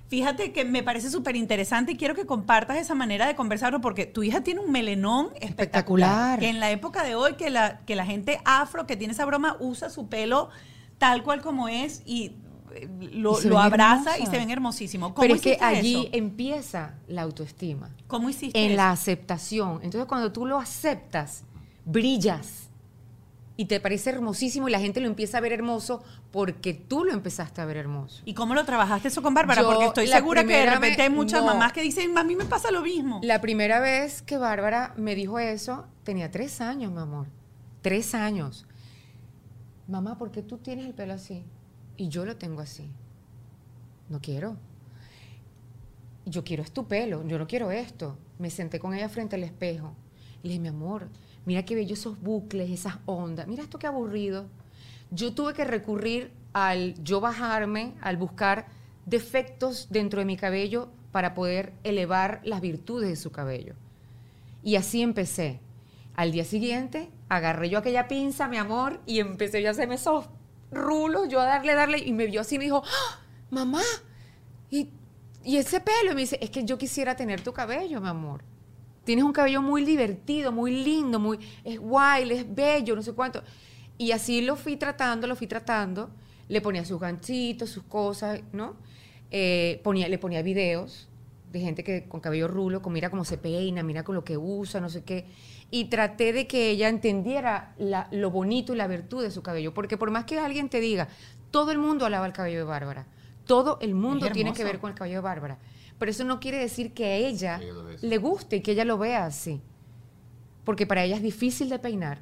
fíjate que me parece súper interesante y quiero que compartas esa manera de conversarlo porque tu hija tiene un melenón espectacular. Espectacular. Que en la época de hoy, que la, que la gente afro que tiene esa broma usa su pelo tal cual como es y eh, lo, Y abraza y se ven hermosísimos. ¿Cómo Pero es que allí eso? empieza la autoestima. ¿Cómo hiciste En eso? la aceptación. Entonces cuando tú lo aceptas, brillas. Y te parece hermosísimo y la gente lo empieza a ver hermoso porque tú lo empezaste a ver hermoso. ¿Y cómo lo trabajaste eso con Bárbara? Yo, Porque estoy segura que de repente hay muchas no. mamás que dicen, a mí me pasa lo mismo. La primera vez que Bárbara me dijo eso, tenía tres años, mi amor. Tres años. Mamá, ¿por qué tú tienes el pelo así? Y yo lo tengo así. No quiero. yo quiero es tu pelo, yo no quiero esto. Me senté con ella frente al espejo. Y le dije, mi amor, mira qué bello esos bucles, esas ondas. Mira esto qué aburrido. Yo tuve que recurrir al yo bajarme, al buscar defectos dentro de mi cabello para poder elevar las virtudes de su cabello. Y así empecé. Al día siguiente, agarré yo aquella pinza, mi amor, y empecé yo a hacerme esos rulos, yo a darle, darle, y me vio así y me dijo, ¡Ah! mamá, ¿y, y ese pelo? Y me dice, es que yo quisiera tener tu cabello, mi amor. Tienes un cabello muy divertido, muy lindo, muy, es guay, es bello, no sé cuánto. Y así lo fui tratando, lo fui tratando. Le ponía sus ganchitos, sus cosas, ¿no? Eh, ponía, le ponía videos de gente que con cabello rulo, con mira cómo se peina, mira con lo que usa, no sé qué. Y traté de que ella entendiera la- lo bonito y la virtud de su cabello. Porque por más que alguien te diga, todo el mundo alaba el cabello de Bárbara. Todo el mundo tiene que ver con el cabello de Bárbara. Pero eso no quiere decir que a ella le guste y que ella lo vea así. Porque para ella es difícil de peinar,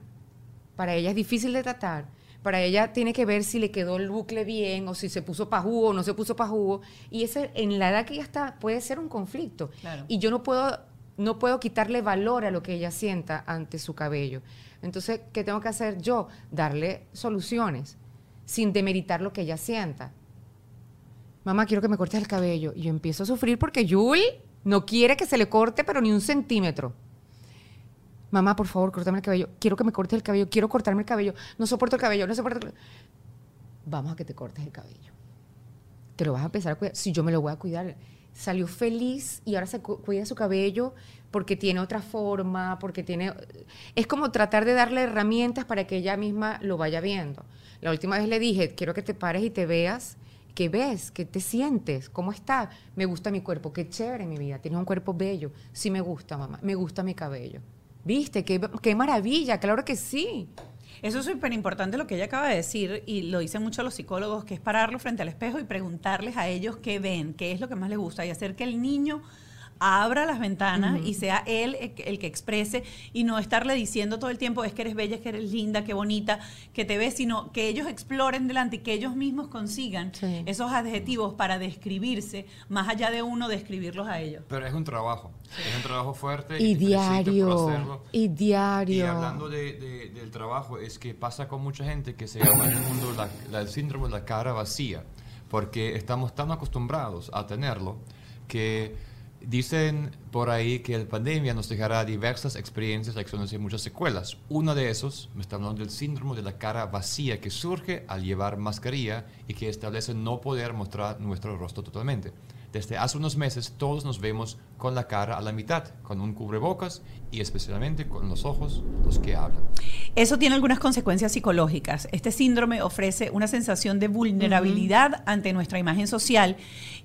para ella es difícil de tratar, para ella tiene que ver si le quedó el bucle bien o si se puso pajugo o no se puso pajugo. Y ese, en la edad que ella está puede ser un conflicto. Claro. Y yo no puedo, no puedo quitarle valor a lo que ella sienta ante su cabello. Entonces, ¿qué tengo que hacer yo? Darle soluciones sin demeritar lo que ella sienta. Mamá, quiero que me cortes el cabello. Y yo empiezo a sufrir porque Yul no quiere que se le corte, pero ni un centímetro. Mamá, por favor, córtame el cabello. Quiero que me cortes el cabello. Quiero cortarme el cabello. No soporto el cabello. No soporto el... Vamos a que te cortes el cabello. Te lo vas a empezar a cuidar. Si yo me lo voy a cuidar. Salió feliz y ahora se cu- cuida su cabello porque tiene otra forma, porque tiene... Es como tratar de darle herramientas para que ella misma lo vaya viendo. La última vez le dije, quiero que te pares y te veas. ¿Qué ves? ¿Qué te sientes? ¿Cómo está? Me gusta mi cuerpo. Qué chévere mi vida. Tienes un cuerpo bello. Sí me gusta, mamá. Me gusta mi cabello. ¿Viste? Qué, qué maravilla. Claro que sí. Eso es súper importante lo que ella acaba de decir y lo dicen mucho los psicólogos, que es pararlo frente al espejo y preguntarles a ellos qué ven, qué es lo que más les gusta y hacer que el niño abra las ventanas y sea él el que- el que exprese y no estarle diciendo todo el tiempo es que eres bella, es que eres linda, qué bonita, que te ves, sino que ellos exploren delante y que ellos mismos consigan Sí. esos adjetivos para describirse, más allá de uno describirlos a ellos. Pero es un trabajo. Es un trabajo fuerte. Y diario. hacerlo. Y diario. Y hablando de- de- del trabajo, es que pasa con mucha gente que se llama en el mundo la, la- el síndrome de la cara vacía, porque estamos tan acostumbrados a tenerlo que dicen por ahí que la pandemia nos dejará diversas experiencias, lecciones y muchas secuelas. Uno de esos, me está hablando del síndrome de la cara vacía que surge al llevar mascarilla y que establece no poder mostrar nuestro rostro totalmente. Desde hace unos meses todos nos vemos con la cara a la mitad, con un cubrebocas y especialmente con los ojos los que hablan. Eso tiene algunas consecuencias psicológicas. Este síndrome ofrece una sensación de vulnerabilidad ante nuestra imagen social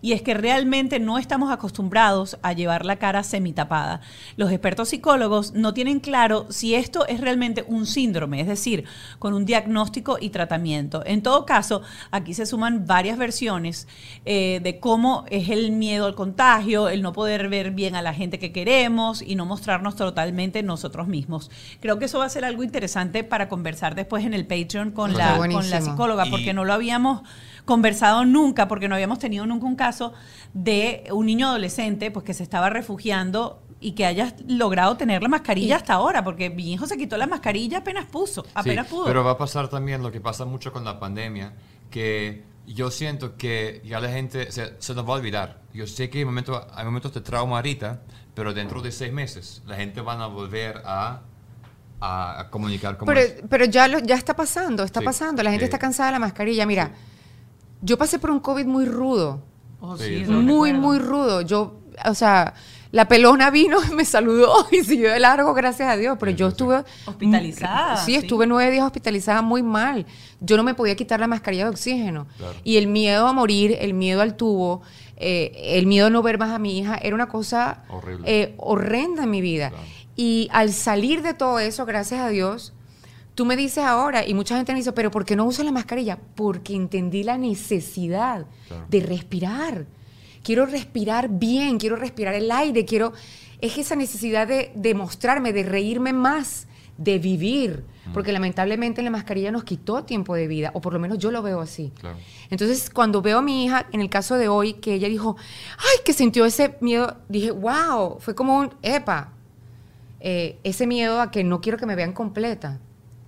y es que realmente no estamos acostumbrados a llevar la cara semitapada. Los expertos psicólogos no tienen claro si esto es realmente un síndrome, es decir, con un diagnóstico y tratamiento. En todo caso, aquí se suman varias versiones eh, de cómo es el miedo al contagio, el no poder ver bien a la gente que queremos y no mostrarnos totalmente nosotros mismos. Creo que eso va a ser algo interesante para conversar después en el Patreon con, Está la, con la psicóloga, Y- porque no lo habíamos conversado nunca, porque no habíamos tenido nunca un caso de un niño adolescente pues que se estaba refugiando y que hayas logrado tener la mascarilla hasta ahora, porque mi hijo se quitó la mascarilla apenas puso, apenas Sí, pudo. Pero va a pasar también lo que pasa mucho con la pandemia, que yo siento que ya la gente se, se nos va a olvidar. Yo sé que hay momentos, hay momentos de trauma ahorita, pero dentro de seis meses la gente van a volver a, a, a comunicar como Pero, es. pero ya, lo, ya está pasando, está Sí, pasando. La gente sí. está cansada de la mascarilla. Mira, yo pasé por un COVID muy rudo. Oh, Sí, muy, muy rudo. Yo, o sea, la pelona vino y *laughs* me saludó *laughs* y siguió de largo, gracias a Dios. Pero yo estuve... Hospitalizada, Sí, sí. estuve nueve días hospitalizada muy mal. Yo no me podía quitar la mascarilla de oxígeno. Claro. Y el miedo a morir, el miedo al tubo, eh, el miedo a no ver más a mi hija, era una cosa Horrible. eh, horrenda en mi vida. Claro. Y al salir de todo eso, gracias a Dios, tú me dices ahora, y mucha gente me dice, pero ¿por qué no usas la mascarilla? Porque entendí la necesidad Claro. de respirar. Quiero respirar bien, quiero respirar el aire, quiero... Es esa necesidad de, de mostrarme, de reírme más, de vivir, porque lamentablemente la mascarilla nos quitó tiempo de vida, o por lo menos yo lo veo así. Claro. Entonces, cuando veo a mi hija, en el caso de hoy, que ella dijo, ay, que sintió ese miedo, dije, wow, fue como un, epa, eh, ese miedo a que no quiero que me vean completa,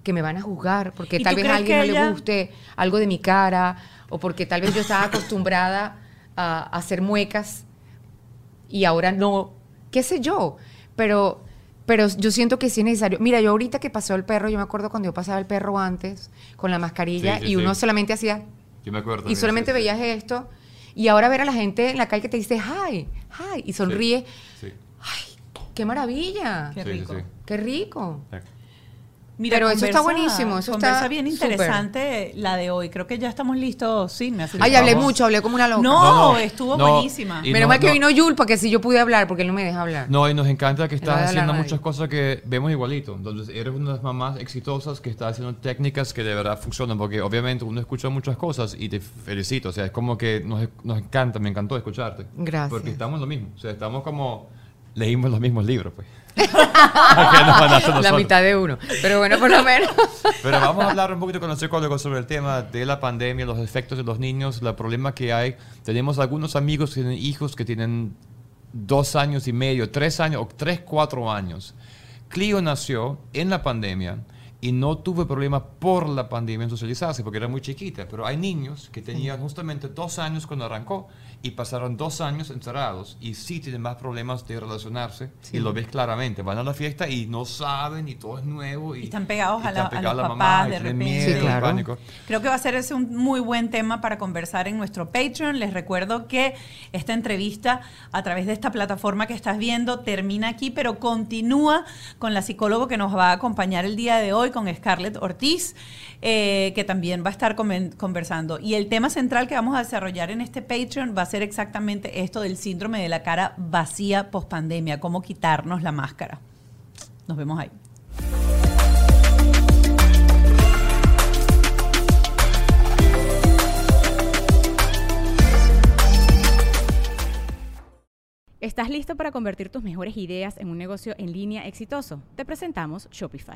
que me van a juzgar, porque ¿Y tal vez a alguien no le guste algo de mi cara, o porque tal vez yo estaba acostumbrada a, a hacer muecas y ahora no, qué sé yo, pero, pero yo siento que sí es necesario. Mira, yo ahorita que pasó el perro, yo me acuerdo cuando yo pasaba el perro antes con la mascarilla Sí, sí, y uno sí. solamente hacía Yo me acuerdo. y también, solamente sí, sí. veías esto y ahora ver a la gente en la calle que te dice hi, hi y sonríe, Sí, qué maravilla, Qué rico. sí. qué rico. Mira, Pero eso está buenísimo, eso conversa está bien interesante la de hoy. Creo que ya estamos listos. Sí, me hace Ay, hablé mucho, hablé como una loca. No, No, no, estuvo no. buenísima. Menos no- mal que no- vino Yul, porque si yo pude hablar, porque él no me deja hablar. No, y nos encanta que estás haciendo muchas cosas que vemos igualito. Entonces, eres una de las mamás exitosas que está haciendo técnicas que de verdad funcionan, porque obviamente uno escucha muchas cosas y te felicito. O sea, es como que nos, nos encanta, me encantó escucharte. Gracias. Porque estamos en lo mismo. O sea, estamos como. Leímos los mismos libros, pues. ¿Qué nos van a hacer La mitad de uno. Pero bueno, por lo menos. *laughs* Pero vamos a hablar un poquito con los psicólogos sobre el tema de la pandemia, los efectos de los niños, el problema que hay. Tenemos algunos amigos que tienen hijos que tienen dos años y medio, tres años o tres, cuatro años. Clio nació en la pandemia y no tuve problema por la pandemia en socializarse porque era muy chiquita. Pero hay niños que tenían justamente dos años cuando arrancó y pasaron dos años encerrados y sí tienen más problemas de relacionarse y lo ves claramente. Van a la fiesta y no saben y todo es nuevo. Y, Y están pegados y a la- están a pegados los la mamá papás de repente. miedo Sí, y claro. pánico. Creo que va a ser ese un muy buen tema para conversar en nuestro Patreon. Les recuerdo que esta entrevista a través de esta plataforma que estás viendo termina aquí, pero continúa con la psicóloga que nos va a acompañar el día de hoy, con Scarlett Ortiz, eh, que también va a estar conversando. Y el tema central que vamos a desarrollar en este Patreon va a ser exactamente esto del síndrome de la cara vacía post pandemia, cómo quitarnos la máscara. Nos vemos ahí. ¿Estás listo para convertir tus mejores ideas en un negocio en línea exitoso? Te presentamos Shopify.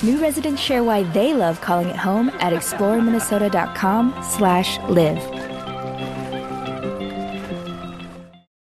New residents share why they love calling it home at exploreminnesota.com/live.